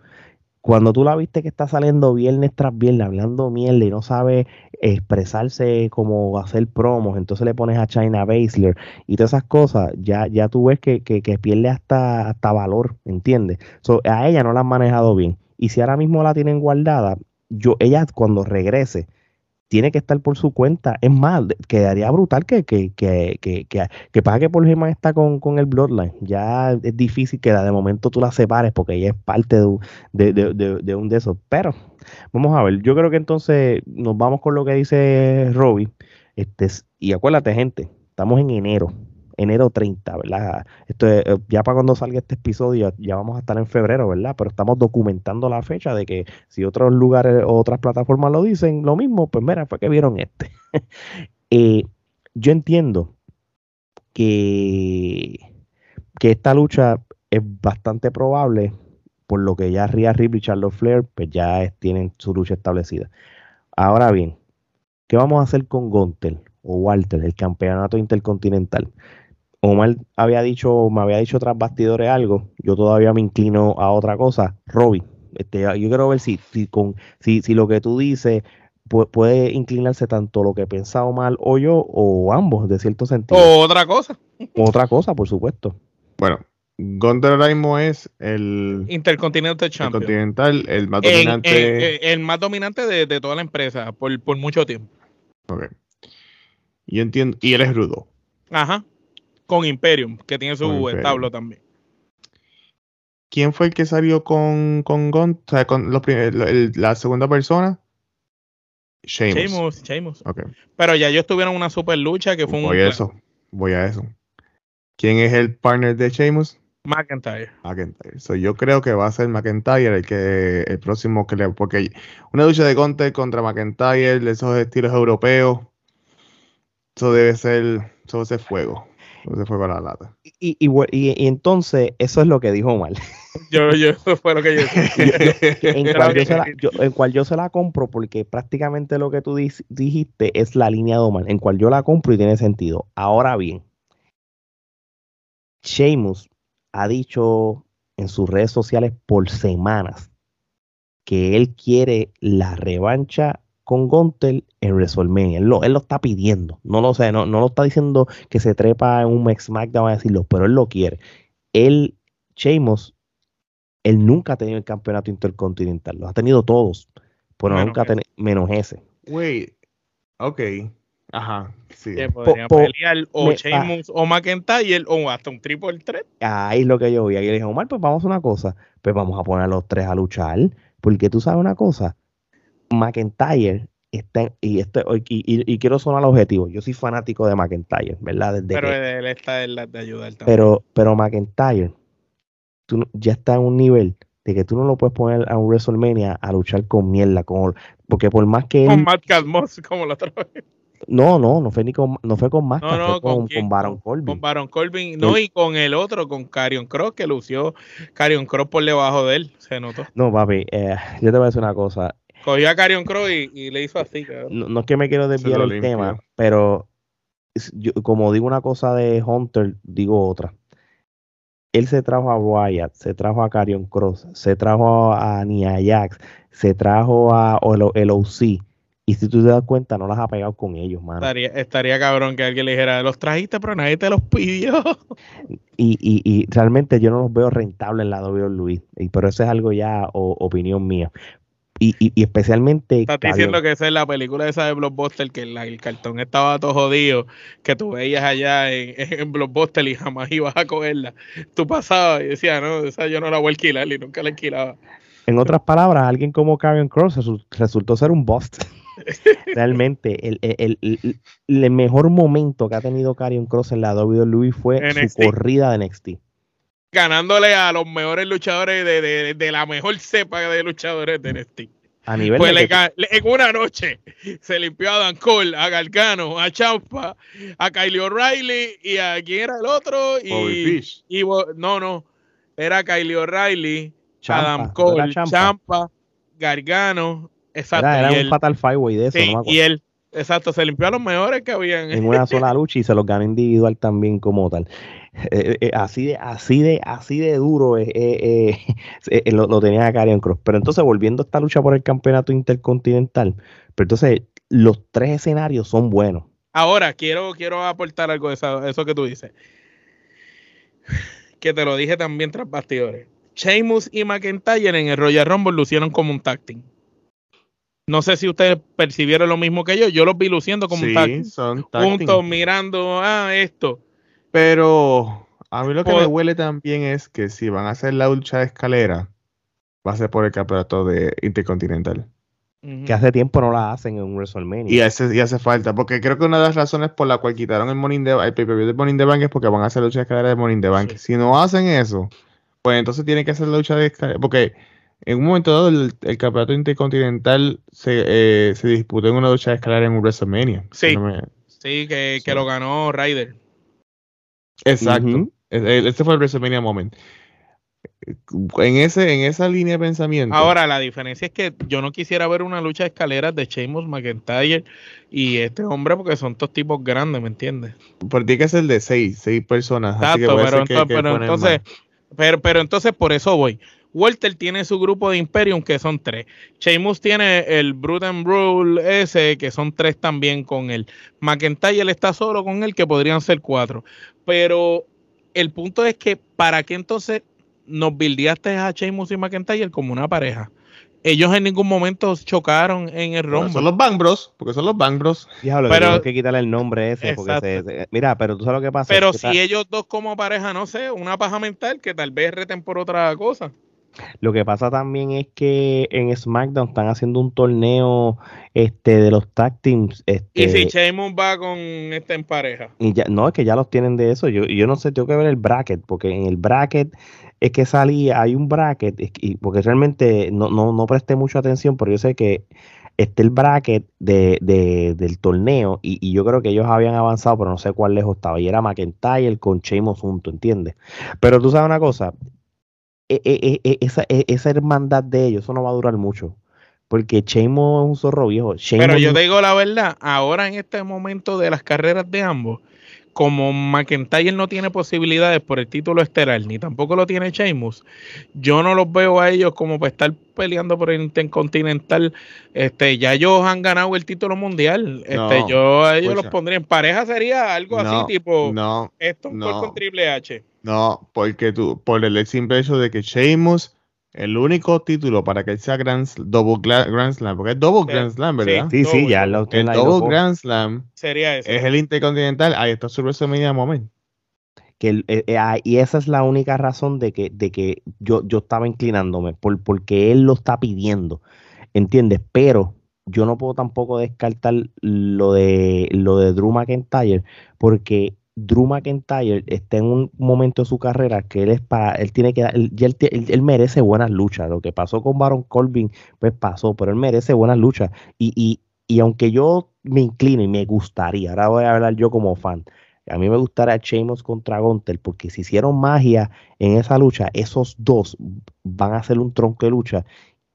Cuando tú la viste que está saliendo viernes tras viernes hablando mierda y no sabe expresarse como hacer promos, entonces le pones a China Baszler y todas esas cosas, ya, ya tú ves que, que, que pierde hasta, hasta valor, ¿entiendes? So, a ella no la han manejado bien. Y si ahora mismo la tienen guardada, yo, ella cuando regrese, tiene que estar por su cuenta. Es más, quedaría brutal que, que, que, que, que, que Paul Heyman está con, con el Bloodline. Ya es difícil que de momento tú la separes porque ella es parte de, de, de, de, un de esos. Pero vamos a ver, yo creo que entonces nos vamos con lo que dice Robbie. Este, es- y acuérdate, gente, estamos en enero. Enero 30, ¿verdad? Esto es, eh, ya para cuando salga este episodio, ya vamos a estar en febrero, ¿verdad? Pero estamos documentando la fecha de que si otros lugares o otras plataformas lo dicen, lo mismo, pues mira, fue que vieron este. Eh, yo entiendo que, que esta lucha es bastante probable, por lo que ya Rhea Ripley y Charlotte Flair pues ya tienen su lucha establecida. Ahora bien, ¿qué vamos a hacer con Gunter o Walter, el campeonato intercontinental? Omar había dicho, me había dicho tras bastidores algo, yo todavía me inclino a otra cosa. Robbie, este, yo quiero ver si, si, con, si, si lo que tú dices pu- puede inclinarse tanto lo que he pensado mal o yo o ambos, de cierto sentido. O otra cosa, Otra cosa, por supuesto. Bueno, Gunther ahora mismo es el, Intercontinental Champion. continental, el más dominante. en- el más dominante de, de toda la empresa por, por mucho tiempo. Ok. Yo entiendo. Y él es rudo. Ajá. Con Imperium, que tiene su establo también. ¿Quién fue el que salió con, con Gunther? O sea, con los prim- el- el- la segunda persona. Sheamus. Sheamus, Sheamus. Ok. Pero ya ellos tuvieron una super lucha que fue un Voy a eso. Voy a eso. ¿Quién es el partner de Sheamus? McIntyre. McIntyre. So, yo creo que va a ser McIntyre el que el próximo que le. Porque una lucha de Gunther contra McIntyre, de esos estilos europeos. Eso debe ser. Eso debe ser fuego. Eso debe ser fuego a la lata. Y, y, y- y entonces, eso es lo que dijo Omar. Yo, yo, eso fue lo que yo en, cual yo se la, yo- en cual yo se la compro porque prácticamente lo que tú dijiste es la línea de Omar, en cual yo la compro y tiene sentido. Ahora bien, Sheamus ha dicho en sus redes sociales por semanas que él quiere la revancha con Gunter en WrestleMania. Él lo, él lo está pidiendo. No lo sé, no, no lo está diciendo que se trepa en un SmackDown a decirlo, pero él lo quiere. Él, Sheamus, él nunca ha tenido el campeonato intercontinental. Los ha tenido todos, pero Menos nunca ha tenido, menos ese. Wait. Ok. Ajá, sí. Que po- pelear o me- Sheamus o McIntyre o hasta un triple threat. Ahí es lo que yo vi. Ahí le dije, Omar, pues vamos a una cosa. Pues vamos a poner a los tres a luchar. Porque tú sabes una cosa. McIntyre está, y, este, y, y- y quiero sonar objetivo. Yo soy fanático de McIntyre, ¿verdad? Desde Pero que- él está en las de ayudar también. pero, pero McIntyre tú no- ya está en un nivel de que tú no lo puedes poner a un WrestleMania a luchar con mierda. Con, porque por más que él. con Matt Cadmos como la otra vez. No, no, no fue ni con, no fue con No, Máscara, no, fue con, con, Baron Corbin. Con Baron Corbin. No, El- y con el otro, con Carion Cross, que lució Carion Cross por debajo de él. Se notó. No, papi, eh, yo te voy a decir una cosa. Cogió a Carion Cross y, y le hizo así. No, no es que me quiero desviar lo el limpio. tema, pero yo, como digo una cosa de Hunter, digo otra. Él se trajo a Wyatt, se trajo a Carion Cross, se trajo a Nia Jax, se trajo a el, el OC. Y si tú te das cuenta, no las ha pegado con ellos, mano. Estaría, estaría cabrón que alguien le dijera, los trajiste, pero nadie te los pidió. Y, y, y realmente yo no los veo rentables en la WWE. Y, pero eso es algo ya o- opinión mía. Y, y, y especialmente. Estás diciendo que esa es la película esa de Blockbuster, que la- el cartón estaba todo jodido, que tú veías allá en, en Blockbuster y jamás ibas a cogerla. Tú pasabas y decías, no, esa yo no la voy a alquilar y nunca la alquilaba. En otras palabras, alguien como Karen Cross resu- resultó ser un bust. Realmente, el, el- el- el- el mejor momento que ha tenido Karen Cross en la WWE fue NXT. su corrida de NXT. Ganándole a los mejores luchadores de, de- de la mejor cepa de luchadores de NXT. A nivel Pues de le que- le- en una noche se limpió a Dan Cole, a Gargano, a Champa, a Kylie O'Reilly y a quién era el otro. Y, Bobby Fish. y no, no, era Kylie O'Reilly, Adam ¿no Cole, Champa? Champa? Gargano, exacto. era, era y, un él, Fatal Five Way de eso, sí, no me acuerdo. y él, exacto, se limpió a los mejores que habían. en una sola lucha y se los ganó individual también como tal. Eh, eh, así de, así de, así de duro eh, eh, eh, eh, lo, lo tenía Karen Cross. Pero entonces, volviendo a esta lucha por el campeonato intercontinental, pero entonces los tres escenarios son buenos. Ahora, quiero, quiero aportar algo de eso, eso que tú dices. Que te lo dije también tras bastidores. Sheamus y McIntyre en el Royal Rumble lucieron como un tag team. No sé si ustedes percibieron lo mismo que yo. Yo los vi luciendo como un tag Sí, team. son tag team. Juntos mirando, ah, esto. Pero a mí lo que Por- me huele también es que si van a hacer la lucha de escalera, va a ser por el campeonato de Intercontinental. Que hace tiempo no la hacen en un WrestleMania. Y hace, y hace falta, porque creo que una de las razones por la cual quitaron el Money in the, el pay-per-view de Money in the Bank es porque van a hacer lucha de escalera de Money in the Bank. Sí. Si no hacen eso, pues entonces tienen que hacer la lucha de escalera, porque en un momento dado el, el campeonato intercontinental se, eh, se disputó en una lucha de escalera en un WrestleMania. Sí. Si no me- Sí, que, que lo ganó Ryder. Exacto. Ujú. E- e- Este fue el WrestleMania Moment. En, ese, en esa línea de pensamiento. Ahora, la diferencia es que yo no quisiera ver una lucha de escaleras de Sheamus, McIntyre y este hombre porque son dos tipos grandes, ¿me entiendes? Pero tiene que ser de seis, seis personas. así que Exacto, pero, que- entonces, que pero entonces, pero, pero entonces por eso voy. Walter tiene su grupo de Imperium que son tres. Sheamus tiene el Brute and Rule ese que son tres también con él. McIntyre está solo con él que podrían ser cuatro. Pero el punto es que ¿para qué entonces nos bildeaste a Sheamus y McIntyre como una pareja? Ellos en ningún momento chocaron en el Bueno, Rumble. son los Bang Bros, porque son los Bang Bros. Diablo, Pero- que tenemos que quitarle el nombre ese. Porque se- Exacto. se- mira, pero tú sabes lo que pasa. Pero Es que si ellos dos como pareja, no sé, una paja mental que tal vez reten por otra cosa. Lo que pasa también es que en SmackDown están haciendo un torneo este de los tag teams. Este, Y si Sheamus va con este en pareja. y ya, no, es que ya los tienen de eso. Yo, yo no sé, tengo que ver el bracket, porque en el bracket es que salía, hay un bracket, es y- porque realmente no, no, no presté mucha atención, pero yo sé que está el bracket de, de- del torneo, y, y yo creo que ellos habían avanzado, pero no sé cuál lejos estaba, y era McIntyre con Sheamus junto, ¿entiendes? Pero tú sabes una cosa, e- e- e- esa, esa hermandad de ellos, eso no va a durar mucho. Porque Sheamus es un zorro viejo. Pero yo te digo la verdad, ahora en este momento de las carreras de ambos, como McIntyre no tiene posibilidades por el título estelar, ni tampoco lo tiene Sheamus, yo no los veo a ellos como para estar peleando por el Intercontinental. Este, ya ellos han ganado el título mundial. Este, No, yo a ellos escucha. los pondría en pareja, sería algo no, así, tipo no, esto no. con Triple H. no, porque tú, por el simple hecho de que Sheamus el único título para que sea Grand, Double Grand Slam, porque es Double Grand Slam, ¿verdad? Sí, sí, ya lo El Double Grand Slam sería ese. es el Intercontinental. Ahí está su WrestleMania Moment. Que eh, eh, ah, y esa es la única razón de que, de que yo, yo estaba inclinándome, por, porque él lo está pidiendo, ¿entiendes? Pero yo no puedo tampoco descartar lo de, lo de Drew McIntyre, porque Drew McIntyre está en un momento de su carrera que él es para, él tiene que dar, él, él- él merece buenas luchas. Lo que pasó con Baron Corbin, pues pasó, pero él merece buenas luchas. Y, y, y aunque yo me inclino y me gustaría, ahora voy a hablar yo como fan, a mí me gustaría Sheamus contra Gunter, porque si hicieron magia en esa lucha, esos dos van a hacer un tronco de lucha.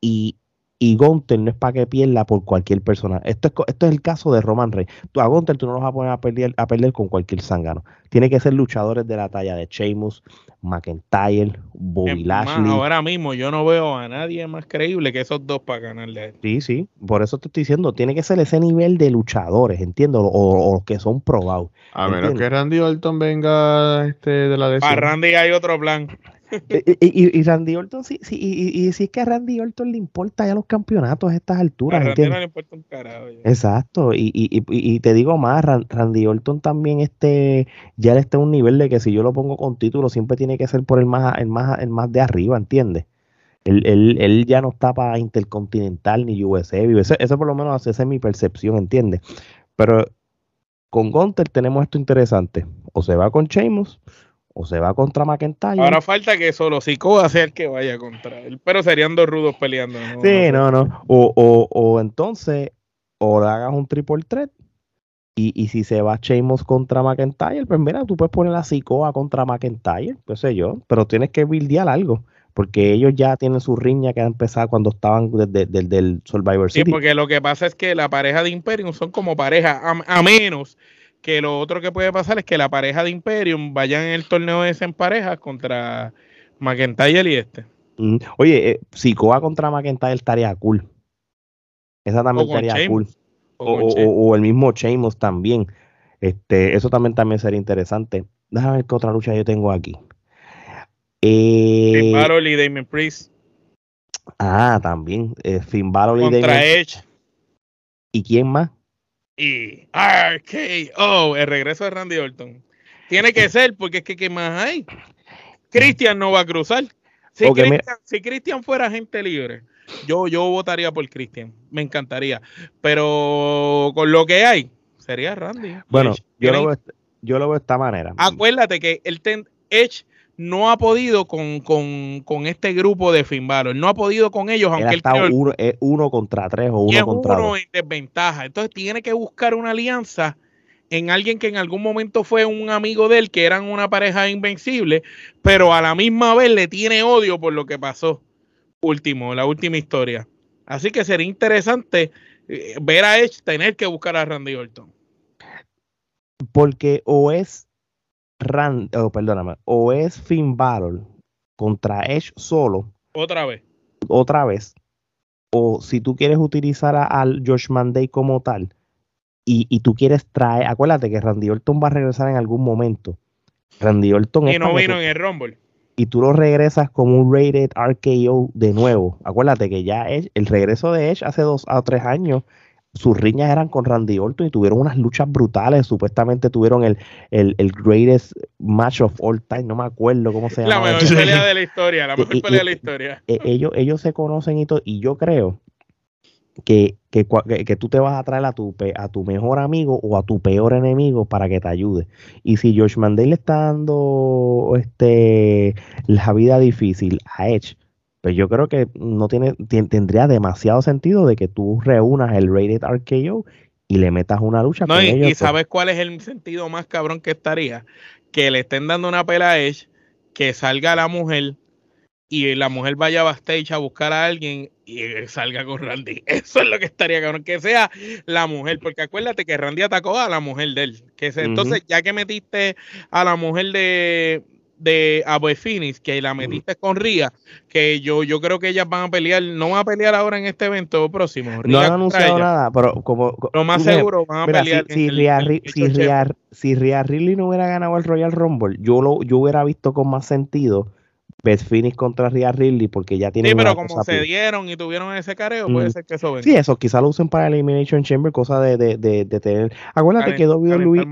Y, y Gunter no es para que pierda por cualquier persona. Esto es, esto es el caso de Roman Reigns. Tú, a Gunter tú no lo vas a poner a perder, a perder con cualquier zángano. Tiene que ser luchadores de la talla de Sheamus, McIntyre, Bobby más, Lashley. ahora mismo yo no veo a nadie más creíble que esos dos para ganarle a él. Sí, sí, por eso te estoy diciendo, tiene que ser ese nivel de luchadores, entiendo, o, o los que son probados. A menos que Randy Orton venga este, de la Para lesión. Randy hay otro plan. Y, y- y Randy Orton, sí, sí, y, si es que a Randy Orton le importa ya los campeonatos a estas A alturas, Randy ¿entiendes? no le importa un carajo. ya. Exacto, y, te digo más, Ran- Randy Orton también este, ya está a un nivel de que si yo lo pongo con título, siempre tiene que ser por el más, el más, el más de arriba, ¿entiendes? Él, él, él ya no está para Intercontinental ni USA, eso, eso por lo menos esa es mi percepción, ¿entiendes? Pero con Gunter tenemos esto interesante, o se va con Sheamus, o se va contra McIntyre. Ahora falta que solo Sikoa sea el que vaya contra él. Pero serían dos rudos peleando. ¿no? Sí, no, no. O, o, o entonces, o le hagas un triple threat. Y, y si se va Sheamus contra McIntyre, pues mira, tú puedes poner a Sikoa contra McIntyre, qué sé yo, pero tienes que buildear algo, porque ellos ya tienen su riña que ha empezado cuando estaban desde, desde el Survivor Sí, City. porque lo que pasa es que la pareja de Imperium son como pareja, a, a menos que lo otro que puede pasar es que la pareja de Imperium vayan en el torneo ese en pareja contra McIntyre y este. Mm, Oye, eh, Sikoa contra McIntyre estaría cool. Esa también estaría cool. O O, el mismo Sheamus también. Este, eso también, también sería interesante. Déjame ver qué otra lucha yo tengo aquí. Eh, Finn Balor y Damien Priest ah, también. eh, Finn Balor y contra Damien- Edge ¿Y quién más? Y RKO, el regreso de Randy Orton. Tiene que ser, porque es que ¿qué más hay? Christian no va a cruzar. Si. Christian, si Christian fuera gente libre, yo, yo votaría por Christian. Me encantaría. Pero con lo que hay, sería Randy. Bueno, Edge. yo lo, veo, yo lo veo de esta manera. Acuérdate que el ten- Edge no ha podido con, con, con este grupo de Finn Balor. No ha podido con ellos, Él aunque ha él uno, es uno contra tres o uno es contra uno dos. en desventaja. Entonces tiene que buscar una alianza en alguien que en algún momento fue un amigo de él, que eran una pareja invencible, pero a la misma vez le tiene odio por lo que pasó último, la última historia. Así que sería interesante eh, ver a Edge tener que buscar a Randy Orton. Porque o es Rand, oh, perdóname, o es Finn Balor contra Edge solo, Otra vez. otra vez, o si tú quieres utilizar a- al Josh Monday como tal, y, y tú quieres traer, acuérdate que Randy Orton va a regresar en algún momento. Randy Orton Y es no vino en el Rumble. y tú lo regresas como un rated RKO de nuevo. Acuérdate que ya Edge- el regreso de Edge hace dos a tres años, sus riñas eran con Randy Orton y tuvieron unas luchas brutales. Supuestamente tuvieron el, el, el greatest match of all time, no me acuerdo cómo se La llama. mejor eso. pelea de la historia, la mejor Y- y- pelea de la historia. Eh, ellos, ellos se conocen y todo, y yo creo que, que, que- que tú te vas a traer a tu, pe- a tu mejor amigo o a tu peor enemigo para que te ayude. Y si Josh Mandel le está dando este, la vida difícil a Edge, pues yo creo que no tiene, tien- tendría demasiado sentido de que tú reúnas el Rated RKO y le metas una lucha No, con y, ellos. y pues. sabes cuál es el sentido más cabrón que estaría? Que le estén dando una pela a Edge, que salga la mujer y la mujer vaya a backstage a buscar a alguien y salga con Randy. Eso es lo que estaría cabrón, que sea la mujer, porque acuérdate que Randy atacó a la mujer de él. Que se-. Entonces, ya que metiste a la mujer de de Abu Phoenix, que la metiste con Ria, que yo, yo creo que ellas van a pelear, no van a pelear ahora en este evento próximo. no han anunciado ella. nada, pero como... co- Lo más ejemplo, seguro van a Mira, pelear. si, si, el- Rhea si. Rhea- si Rhea Ripley no hubiera ganado el Royal Rumble, yo lo yo hubiera visto con más sentido Beth Phoenix contra Rhea Ridley porque ya tienen Sí, pero como se dieron y tuvieron ese careo, puede Mm. ser que eso venga. Sí, eso, quizá lo usen para Elimination Chamber, cosa de, de, de, de tener... Acuérdate Calen- que WWE...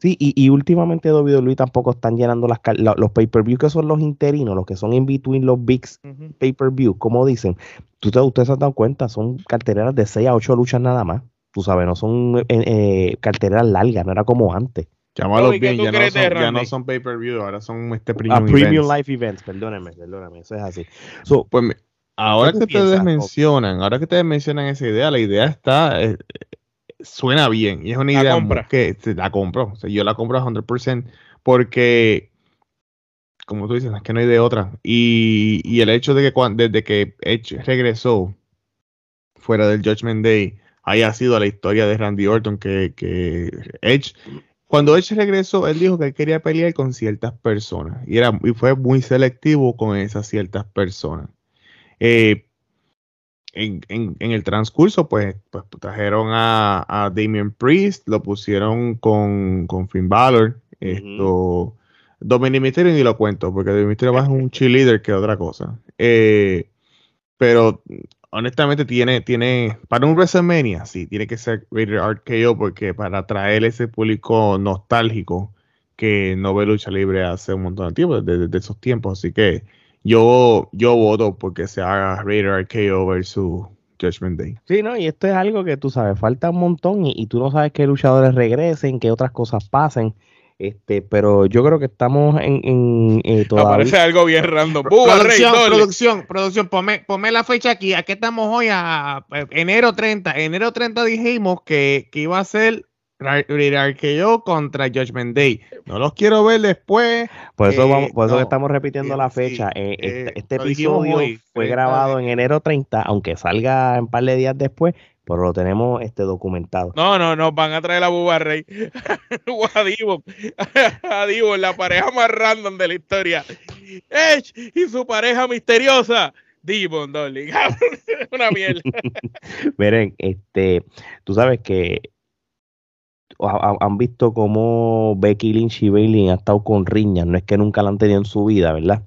Sí, y, y últimamente WWE tampoco están llenando las, la- los pay-per-view que son los interinos, los que son in between los bigs Ujú. pay-per-view, como dicen. Tú te, ustedes se han dado cuenta, son carteleras de 6 a 8 luchas nada más. Tú sabes, no son eh, eh, carteleras largas, no era como antes. Llámalos Bobby, ¿qué bien, ya no, son, ya no son pay-per-view, ahora son este A premium, Premium events. Life Events, perdónenme, perdónenme, eso es así. So, Pues ahora ¿Qué que ustedes mencionan, ahora que ustedes mencionan esa idea, la idea está, eh, suena bien y es una La idea compra. que se la compro, o sea, yo la compro a 100% porque, como tú dices, es que no hay de otra. Y, y el hecho de que desde que Edge regresó fuera del Judgment Day, haya sido la historia de Randy Orton que, que Edge cuando Edge regresó, él dijo que él quería pelear con ciertas personas y, era, y fue muy selectivo con esas ciertas personas. Eh, en, en- en el transcurso, pues, pues trajeron a, a Damian Priest, lo pusieron con, con Finn Balor, esto, Dominic Mysterio ni lo cuento, porque Dominic Mysterio más es un cheerleader que otra cosa. Eh, pero honestamente tiene, tiene, para un WrestleMania, sí, tiene que ser Rated RKO porque para atraer ese público nostálgico que no ve lucha libre hace un montón de tiempo, desde, desde esos tiempos. Así que yo, yo voto porque se haga Rated RKO versus Judgment Day. sí, ¿no? Y esto es algo que tú sabes, falta un montón y, y tú no sabes qué luchadores regresen, qué otras cosas pasen. Este, pero yo creo que estamos en, en eh, todavía. Aparece algo bien random. Rey, producción, doble. producción, producción, ponme, ponme la fecha aquí. Aquí estamos hoy a, a- enero 30. Enero 30 dijimos que, que iba a ser Rated RKO contra Judgment Day. No los quiero ver después. Por eso, Eh, vamos, por eso que estamos repitiendo eh, la sí, fecha. Eh, eh, este este episodio hoy, fue 30 grabado de- en enero 30, aunque salga un par de días después, pero lo tenemos este documentado. No, no, no, van a traer a Bubba Rey. o a Divo. a Divo, la pareja más random de la historia. Edge y su pareja misteriosa. Divon Dolly. Una mierda. Miren, este, tú sabes que han visto cómo Becky Lynch y Bailey han estado con riñas, no es que nunca la han tenido en su vida, ¿verdad?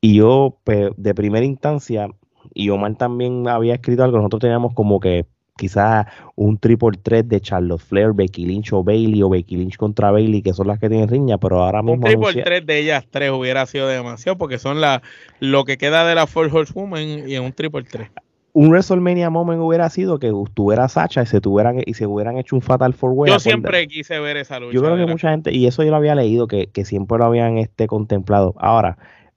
Y yo, pe- de primera instancia, y Omar también había escrito algo, nosotros teníamos como que quizás un triple threat de Charlotte Flair, Becky Lynch o Bailey, o Becky Lynch contra Bailey, que son las que tienen riña, pero ahora Un mismo triple anuncia- de ellas tres hubiera sido demasiado porque son la lo que queda de la Four Horsewoman y en un triple tres. Un WrestleMania moment hubiera sido que estuviera Sacha y se tuvieran y se hubieran hecho un Fatal Four Way. Yo siempre quise ver esa lucha. Yo creo que la- mucha gente, y eso yo lo había leído, que, que siempre lo habían este, contemplado. Ahora,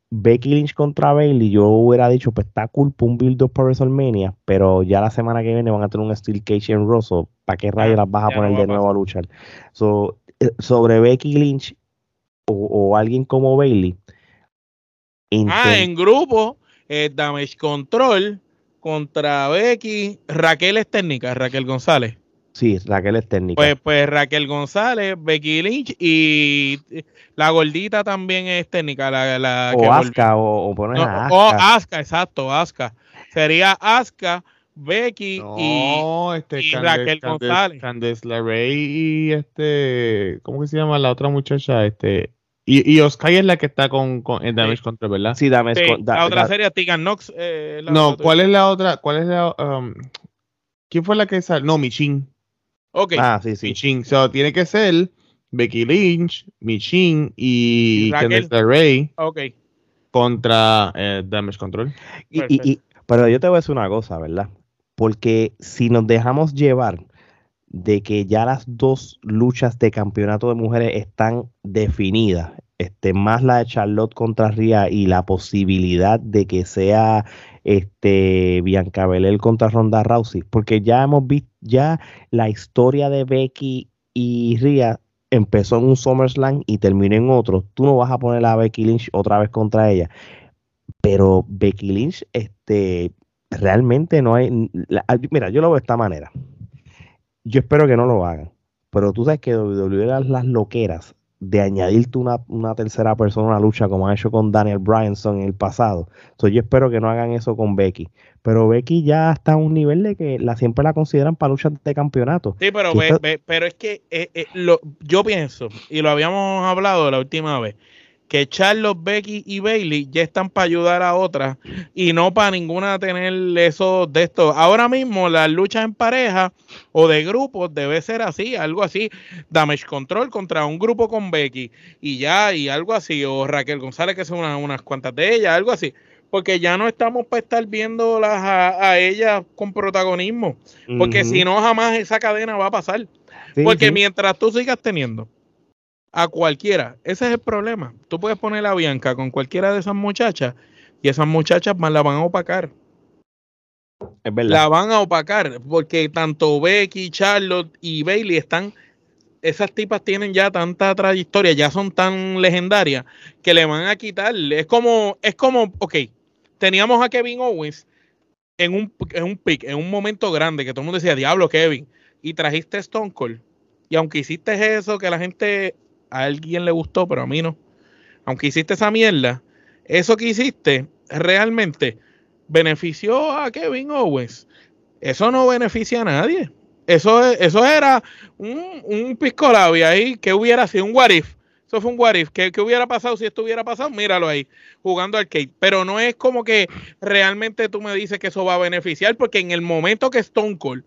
Becky Lynch contra Bailey, yo hubiera dicho, pues está cool un build-up para WrestleMania, pero ya la semana que viene van a tener un Steel Cage en Rosso. ¿Para qué rayos las vas a ya poner no va de nuevo a luchar? So, eh, sobre Becky Lynch o, o alguien como Bailey. Ah, en grupo, eh, Damage Control contra Becky. Raquel es técnica, Raquel González. Sí, Raquel es técnica. Pues, pues Raquel González, Becky Lynch y la gordita también es técnica. La, la o. Asuka, o, o pones No, a o. Asuka, exacto, Asuka. Sería Asuka, Becky y este, y Raquel González. Candice LeRae y este, ¿cómo que se llama la otra muchacha? Este, y, y Oscar es la que está con, con Damage Sí. Control, ¿verdad? Sí, dame Sí, con- da- la otra da- serie Tegan Knox. eh, la no, otra. ¿cuál es la otra? ¿Cuál es la um, ¿Quién fue la que salió? No, Michin. Ok. Ah, sí, sí. Michin. So, tiene que ser Becky Lynch, Michin y Y Raquel. Candice LeRae Ok. contra eh, Damage Control. Y, y- y- pero yo te voy a decir una cosa, ¿verdad? Porque si nos dejamos llevar de que ya las dos luchas de campeonato de mujeres están definidas, este, más la de Charlotte contra Ria y la posibilidad de que sea este Bianca Belair contra Ronda Rousey, porque ya hemos visto ya la historia de Becky y Ria empezó en un SummerSlam y terminó en otro. Tú no vas a poner a Becky Lynch otra vez contra ella pero Becky Lynch, este, realmente no hay. mira, yo lo veo de esta manera. Yo espero que no lo hagan, pero tú sabes que WWE las, las loqueras de añadirte una, una tercera persona a una lucha como han hecho con Daniel Bryanson en el pasado. Entonces yo espero que no hagan eso con Becky. Pero Becky ya está a un nivel de que la siempre la consideran para luchas de campeonato. Sí, pero, ve- ve- pero es que eh, eh, lo, yo pienso, y lo habíamos hablado la última vez, que Charlotte, Becky y Bailey ya están para ayudar a otras y no para ninguna tener eso de esto. Ahora mismo las luchas en pareja o de grupos debe ser así, algo así, damage control contra un grupo con Becky y ya, y algo así, o Raquel González que son unas cuantas de ellas, algo así. Porque ya no estamos para estar viéndolas a, a ellas con protagonismo, porque si no jamás esa cadena va a pasar. porque mientras tú sigas teniendo a cualquiera, ese es el problema. Tú puedes poner a Bianca con cualquiera de esas muchachas y esas muchachas más la van a opacar. Es verdad. La van a opacar porque tanto Becky, Charlotte y Bailey están esas tipas tienen ya tanta trayectoria, ya son tan legendarias que le van a quitar. Es como, es como, ok, teníamos a Kevin Owens en un, en un pick, en un momento grande, que todo el mundo decía, diablo, Kevin, y trajiste Stone Cold. Y aunque hiciste eso, que la gente, a alguien le gustó, pero a mí no. Aunque hiciste esa mierda, eso que hiciste realmente benefició a Kevin Owens. Eso no beneficia a nadie. Eso, eso era un, un pisco ahí que hubiera sido un what eso fue un what if. ¿Qué, hubiera pasado si esto hubiera pasado? Míralo ahí, jugando arcade. Pero no es como que realmente tú me dices que eso va a beneficiar, porque en el momento que Stone Cold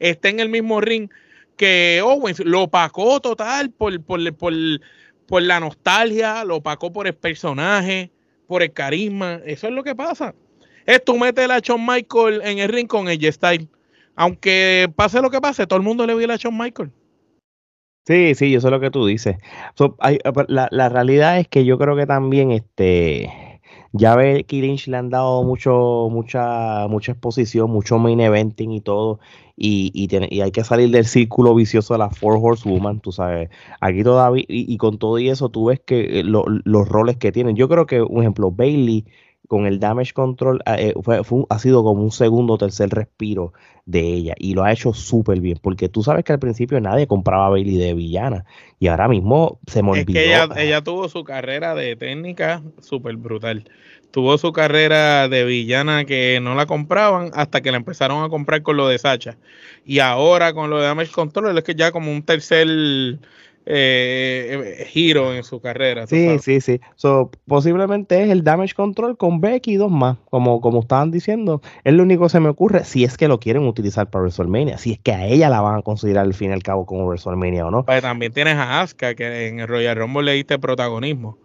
esté en el mismo ring que Owens, lo pacó total por, por, por, por la nostalgia, lo pacó por el personaje, por el carisma. Eso es lo que pasa. Es tú metes a Shawn Michael en el ring con el Style. Aunque pase lo que pase, todo el mundo le vio a Shawn Michael. Sí, sí, yo sé lo que tú dices. Eh, la, la, realidad es que yo creo que también este ya ve que Lynch le han dado mucho, mucha, mucha exposición, mucho main eventing y todo, y, y, hay que salir del círculo vicioso de la Four Horsewoman, tú sabes. Aquí todavía, y, y con todo y eso, tú ves que eh, los roles que tienen. Yo creo que, un ejemplo, Bailey con el damage control ah, eh, fue, ha sido como un segundo o tercer respiro de ella y lo ha hecho súper bien porque tú sabes que al principio nadie compraba a Bailey de villana y ahora mismo se me olvidó. Es que ella, ella tuvo su carrera de técnica súper brutal. Tuvo su carrera de villana que no la compraban hasta que la empezaron a comprar con lo de Sacha. Y ahora con lo de Damage Control es que ya como un tercer eh, giro en su carrera. Sí, sí, sí. So, posiblemente es el damage control con Becky y dos más, como, como estaban diciendo. Es lo único que se me ocurre si es que lo quieren utilizar para WrestleMania, si es que a ella la van a considerar al fin y al cabo como WrestleMania o no. Pues también tienes a Asuka, que en el Royal Rumble le diste protagonismo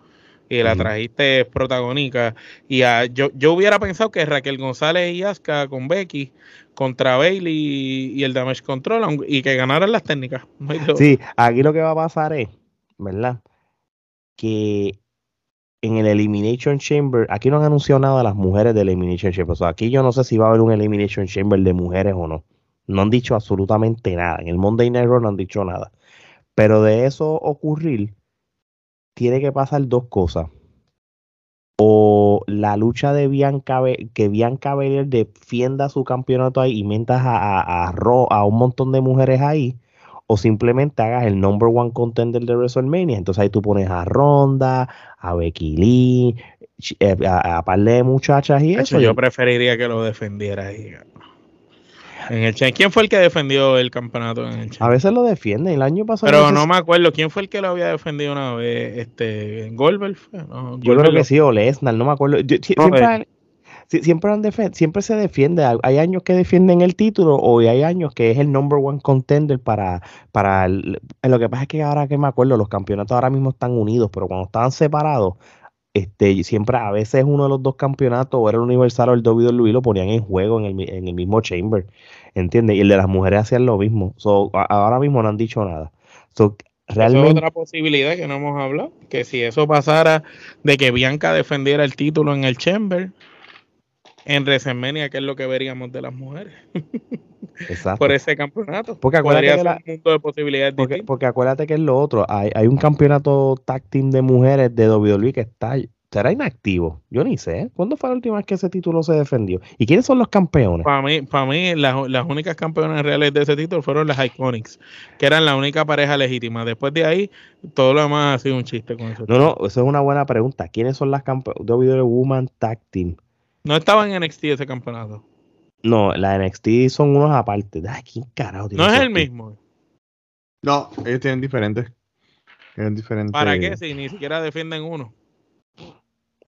y la trajiste protagónica. Y yo, yo hubiera pensado que Raquel González y Asuka con Becky contra Bailey y, el Damage Control y que ganaran las técnicas. Sí, aquí lo que va a pasar es, ¿verdad? Que en el Elimination Chamber, aquí no han anunciado nada a las mujeres del Elimination Chamber. O sea, aquí yo no sé si va a haber un Elimination Chamber de mujeres o no. No han dicho absolutamente nada. En el Monday Night Raw no han dicho nada. Pero de eso ocurrir, tiene que pasar dos cosas o la lucha de Bianca, que Bianca Belair defienda su campeonato ahí y mientas a, a, a, un montón de mujeres ahí, o simplemente hagas el number one contender de WrestleMania. Entonces ahí tú pones a Ronda, a Becky Lee, eh, a, a, par de muchachas y eso. Yo preferiría que lo defendiera ahí. En el ¿Quién fue el que defendió el campeonato en el A veces lo defienden. El año pasado. Pero no me acuerdo. ¿Quién fue el que lo había defendido una vez? Este, ¿Goldberg Yo creo que sí, o Lesnar, no me acuerdo. siempre, siempre, se defiende. Hay años que defienden el título o hay años que es el number one contender para. para lo que pasa es que ahora que me acuerdo, los campeonatos ahora mismo están unidos, pero cuando estaban separados, este, siempre a veces uno de los dos campeonatos, o era el Universal o el WWE, lo ponían en juego en el, en el mismo chamber. ¿Entiendes? Y el de las mujeres hacían lo mismo. ahora mismo no han dicho nada. realmente... es otra posibilidad que no hemos hablado, que si eso pasara de que Bianca defendiera el título en el Chamber, en WrestleMania, que es lo que veríamos de las mujeres. Exacto. Por ese campeonato. Porque acuérdate, que de posibilidades porque, acuérdate que es lo otro. Hay, hay un campeonato tag team de mujeres de WWE que está será inactivo. Yo ni sé. ¿Cuándo fue la última vez que ese título se defendió? ¿Y quiénes son los campeones? Para mí, para mí las, únicas campeonas reales de ese título fueron las Iconics, que eran la única pareja legítima. Después de ahí, todo lo demás ha sido un chiste con eso. No, no, eso es una buena pregunta. ¿Quiénes son las campeonas WWE Woman Tag Team? No estaban en NXT ese campeonato. No, la NXT son unos aparte. Ay, ¿quién carajo No es el mismo. No, ellos tienen diferentes. Tienen diferentes. ¿Para qué? Si ni siquiera defienden uno.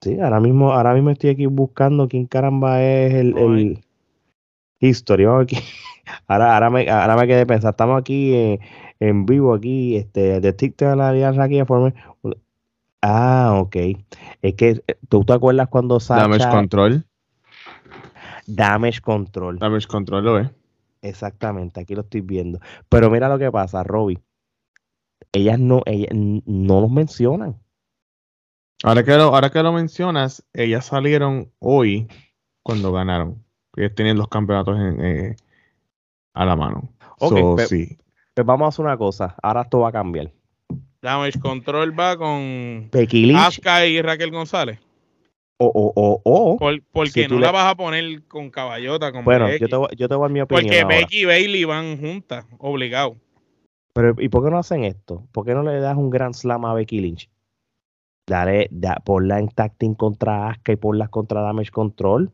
Sí, ahora mismo, ahora mismo estoy aquí buscando quién caramba es el, el History. Vamos aquí. Ahora, ahora, me, ahora me quedé pensando, estamos aquí en, en vivo, aquí, este, de TikTok de la Alianza aquí forma- Ah, ok. Es que eh, tú te acuerdas cuando Sacha Damage Control. Damage Control. Damage Control lo es. Exactamente, aquí lo estoy viendo. Pero mira lo que pasa, Robbie. Ellas no, ellas no los mencionan. Ahora que, lo, ahora que lo mencionas, ellas salieron hoy cuando ganaron. Ellos tienen los campeonatos en, eh, a la mano. Ok, So, pe- sí. Pues vamos a hacer una cosa. Ahora esto va a cambiar. Damage Control va con Becky Lynch Asuka y Raquel González. o, o, o, o- Por, porque Si no le- la vas a poner con caballota, con bueno, Becky. yo te, voy, yo te voy a dar mi opinión. Porque ahora. Becky y Bailey van juntas, obligado. Pero, ¿y por qué no hacen esto? ¿Por qué no le das un gran slam a Becky Lynch? Dale, da, ponla en team contra Asuka y ponlas contra Damage Control.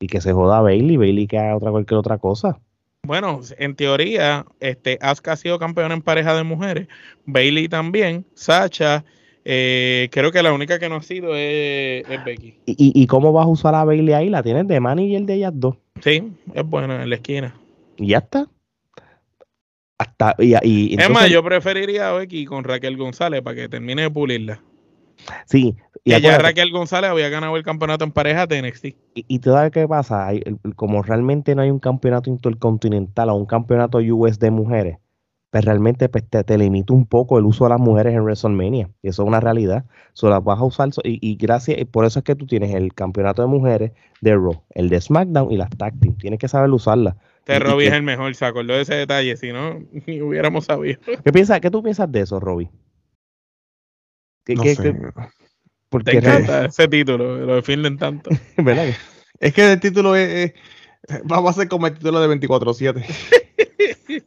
Y que se joda Bailey, Bailey que haga otra cualquier otra cosa. Bueno, en teoría, este, Asuka ha sido campeona en pareja de mujeres, Bailey también, Sacha, eh, creo que la única que no ha sido es, es Becky. ¿Y, y, y cómo vas a usar a Bailey ahí? La tienes de manager de ellas dos. Sí, es buena en la esquina. Y ya está. Hasta, y, y es más, yo preferiría a Becky con Raquel González para que termine de pulirla. Sí, y, ya Raquel González había ganado el campeonato en pareja de NXT. y, y tú sabes qué pasa, Hay- como realmente no hay un campeonato intercontinental o un campeonato US de mujeres, pues realmente pues, te, te limita un poco el uso de las mujeres en WrestleMania. Y eso es una realidad. So, las vas a usar, y gracias, y por eso es que tú tienes el campeonato de mujeres de Raw, el de SmackDown y las tag team. Tienes que saber usarlas. Este Robbie es el mejor, se acordó de ese detalle, si no, ni hubiéramos sabido. ¿Qué, piensas, ¿Qué tú piensas de eso, Robbie? ¿Qué- No qué- sé. qué- Te porque real- encanta ese título, lo defienden tanto. ¿verdad Es que el título es, es- vamos a hacer como el título de 24-7.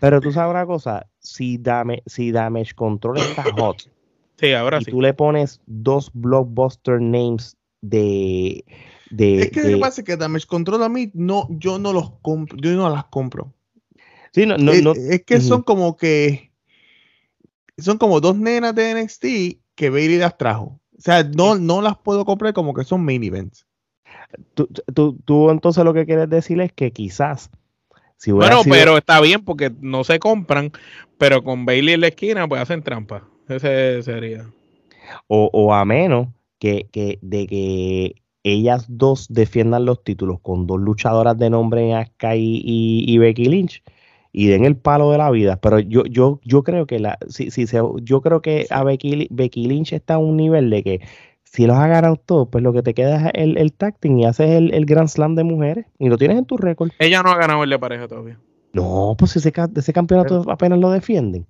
Pero tú sabes una cosa, si, dame, si Damage Control está hot Sí, ahora y sí. tú le pones dos blockbuster names de... de, Es que lo de- que pasa es que Damage Control a mí, no, yo no los compro, yo no las compro. sí, no, no, es, no- es que son como que son como dos nenas de NXT que Bailey las trajo. O sea, no, no las puedo comprar como que son main events. tú, tú- tú entonces lo que quieres decir es que quizás si Bueno, sido- pero está bien porque no se compran, pero con Bailey en la esquina pues hacen trampa. Ese sería. o, o a menos que, que de que ellas dos defiendan los títulos con dos luchadoras de nombre Asuka y, y, y Becky Lynch y den el palo de la vida pero yo yo yo creo que la si, si se, yo creo que a Becky, Lynch está a un nivel de que si los ha ganado todos pues lo que te queda es el, el team y haces el, el Grand Slam de mujeres y lo tienes en tu récord Ella no ha ganado el de pareja todavía. no pues ese, ese campeonato apenas lo defienden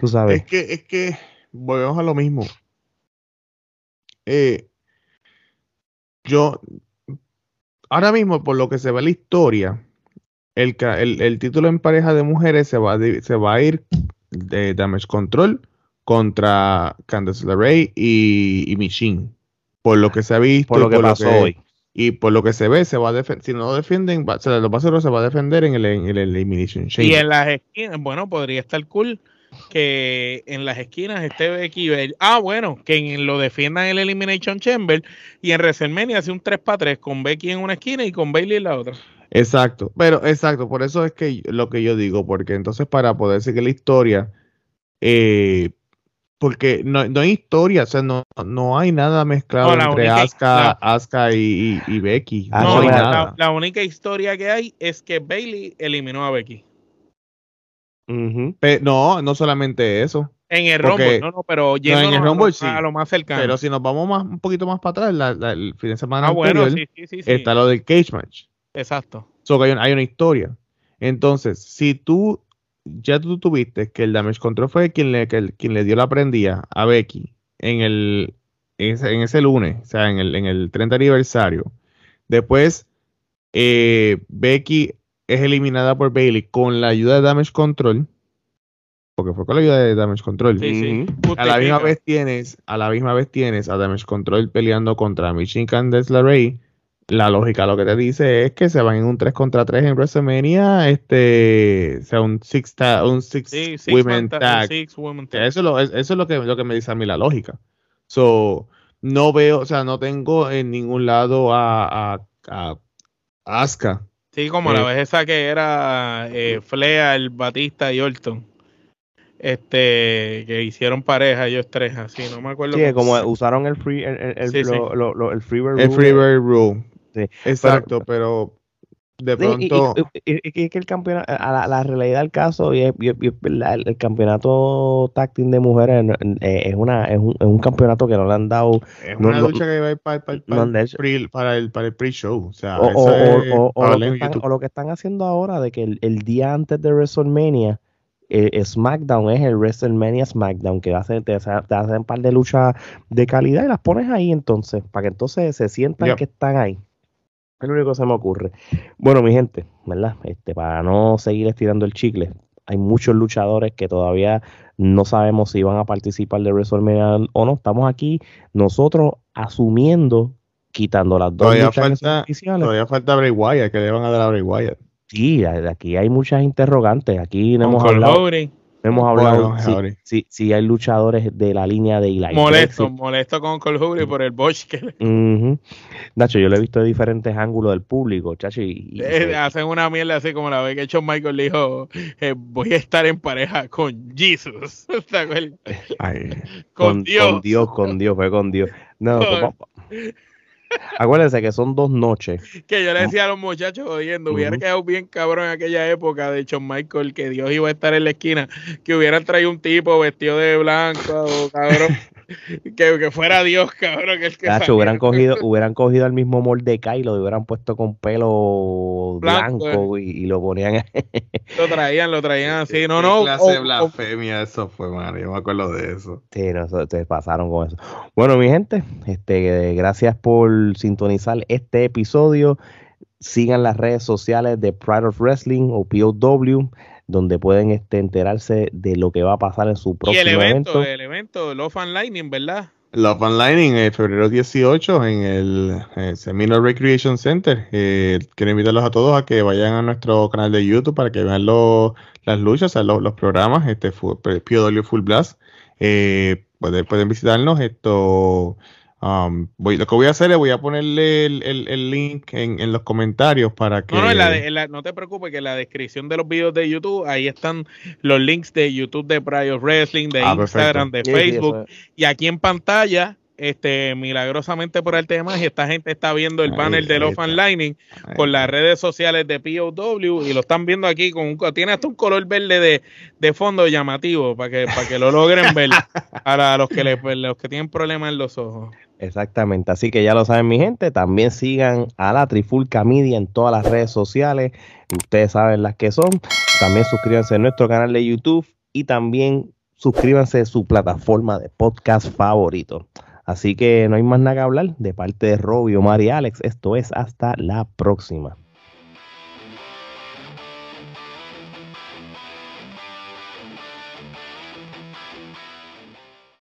tú sabes Es que, es que volvemos a lo mismo. Eh, yo, ahora mismo, por lo que se ve la historia, el, ca- el, el título en pareja de mujeres se va, se va a ir de Damage Control contra Candice LeRae y, y Michin. Por lo que se ha visto, por lo que pasó hoy y por lo que se ve, se va a defender. Si no lo defienden, va, se, lo va a hacer, se va a defender en el, en el Elimination Y Chamber. en las esquinas, bueno, podría estar cool que en las esquinas esté Becky Bell. Ah, bueno, que en- lo defiendan en el Elimination Chamber y en WrestleMania hace un 3 para 3 con Becky en una esquina y con Bailey en la otra. Exacto, pero exacto, por eso es que lo que yo digo, porque entonces para poder seguir la historia, eh, porque no, no hay historia, o sea, no, no hay nada mezclado No, entre única- Asuka, la- Asuka y, y- y Becky. Ah, no no, hay la, nada. la única historia que hay es que Bailey eliminó a Becky. No, no solamente eso, En el Rumble, no, no, pero yéndonos el a lo- Rumble a, sí. lo más cercano. pero si nos vamos más un poquito más para atrás, la- la- el fin de semana ah, anterior, sí, sí, sí, sí. está lo del cage match. Exacto. So que hay, un- hay una historia. Entonces, si tú ya tú tuviste que el Damage Control fue quien le, que el- quien le dio la prendida a Becky en el en ese, en ese lunes, o sea, en el, en el 30 aniversario. Después, eh, Becky es eliminada por Bailey con la ayuda de Damage Control. Porque fue con la ayuda de Damage Control. Sí, sí. Ujú. A la misma vez tienes, a la misma vez tienes a Damage Control peleando contra Michin Candice LeRae. La lógica lo que te dice es que se van en un 3 contra 3 en WrestleMania, este, o sea, un six, ta- un six Sí, six women ta- tag. six women Que tag. Eso, es lo, es- eso es lo que, lo que me dice a mí la lógica. So, no veo, o sea, no tengo en ningún lado a, a, a Asuka. Sí, como la Eh. vez esa que era eh, Flea, el Batista y Orton. Este, que hicieron pareja ellos tres, así, no me acuerdo. Sí, cómo- como usaron el free, el, el, el- Sí, sí. lo- lo- lo- el freeware El rule. Rule. Sí, Exacto, pero, de pronto. es que el campeonato, a la, la realidad del caso, y es- el, campeonato team de mujeres eh, es, una, es, un, es un campeonato que no le han dado, Es una no- lucha que va a ir para, para- para el pre- para el para el pre-show. O sea, o, o- lo están, o lo que están haciendo ahora, de que el, el día antes de WrestleMania, eh, SmackDown es el WrestleMania SmackDown, que hace, te, te hacen un par de luchas de calidad y las pones ahí entonces, para que entonces se sientan Yep. que están ahí. Es lo único que se me ocurre. Bueno, mi gente, ¿verdad? Este, para no seguir estirando el chicle, hay muchos luchadores que todavía no sabemos si van a participar de WrestleMania o no. Estamos aquí nosotros asumiendo, quitando las dos Todavía luchas falta- oficiales. Todavía falta Bray Wyatt, que le van a dar a Bray Wyatt. Sí, aquí hay muchas interrogantes. Aquí no con hemos hablado. No hemos hablado Bueno, si, Jauri. si- si hay luchadores de la línea de Eli Molesto, molesto con Cole por el botch que le-. Nacho, yo lo he visto de diferentes ángulos del público, chacho, y, y- eh, hacen una mierda así como la vez que Shawn Michael dijo, eh, voy a estar en pareja con Jesus. ¿Te acuerdas? Ay, Con, Dios. con Dios, con Dios, fue con Dios. No, Con- papá. Acuérdense que son dos noches. Que yo le decía a los muchachos jodiendo, hubiera Ujú. quedado bien cabrón en aquella época de Shawn Michael, que Dios iba a estar en la esquina, que hubieran traído un tipo vestido de blanco, cabrón, que, que fuera Dios, cabrón, que el que saliera. hubieran cogido, hubieran cogido al mismo Mordecai y lo hubieran puesto con pelo Blanco, blanco, y, y lo ponían Lo traían, lo traían así, no, ¿Qué no, clase de o- blasfemia eso fue, man. Yo me acuerdo de eso. Sí, no, se pasaron con eso. Bueno, mi gente, este, gracias por sintonizar este episodio. Sigan las redes sociales de Pride of Wrestling o POW, donde pueden este, enterarse de lo que va a pasar en su y próximo el evento, evento. el evento, Love and Lightning, ¿verdad? Love Online en el febrero 18 en el eh, Seminole Recreation Center. Eh, quiero invitarlos a todos a que vayan a nuestro canal de YouTube para que vean los- las luchas, o sea, los, los programas, este POW Full Blast. Eh, pueden, pueden visitarnos. Esto, um, voy, lo que voy a hacer es voy a ponerle el, el- el link en, en los comentarios para que. No, no, en la de- en la- no te preocupes que en la descripción de los videos de YouTube, ahí están los links de YouTube de Pride of Wrestling, de Ah, Instagram, de Sí, sí, Facebook, y aquí en pantalla, este, milagrosamente por arte de magia, esta gente está viendo el Ahí, banner de Love and Lightning con las redes sociales de POW y lo están viendo aquí con un, tiene hasta un color verde de, de fondo llamativo para que, para que lo logren ver a, la- a los que le- pues, los que tienen problemas en los ojos. Exactamente, así que ya lo saben mi gente, también sigan a la Trifulca Media en todas las redes sociales, ustedes saben las que son, también suscríbanse a nuestro canal de YouTube y también suscríbanse a su plataforma de podcast favorito. Así que no hay más nada que hablar de parte de Robbie, Omar y Alex, esto es hasta la próxima.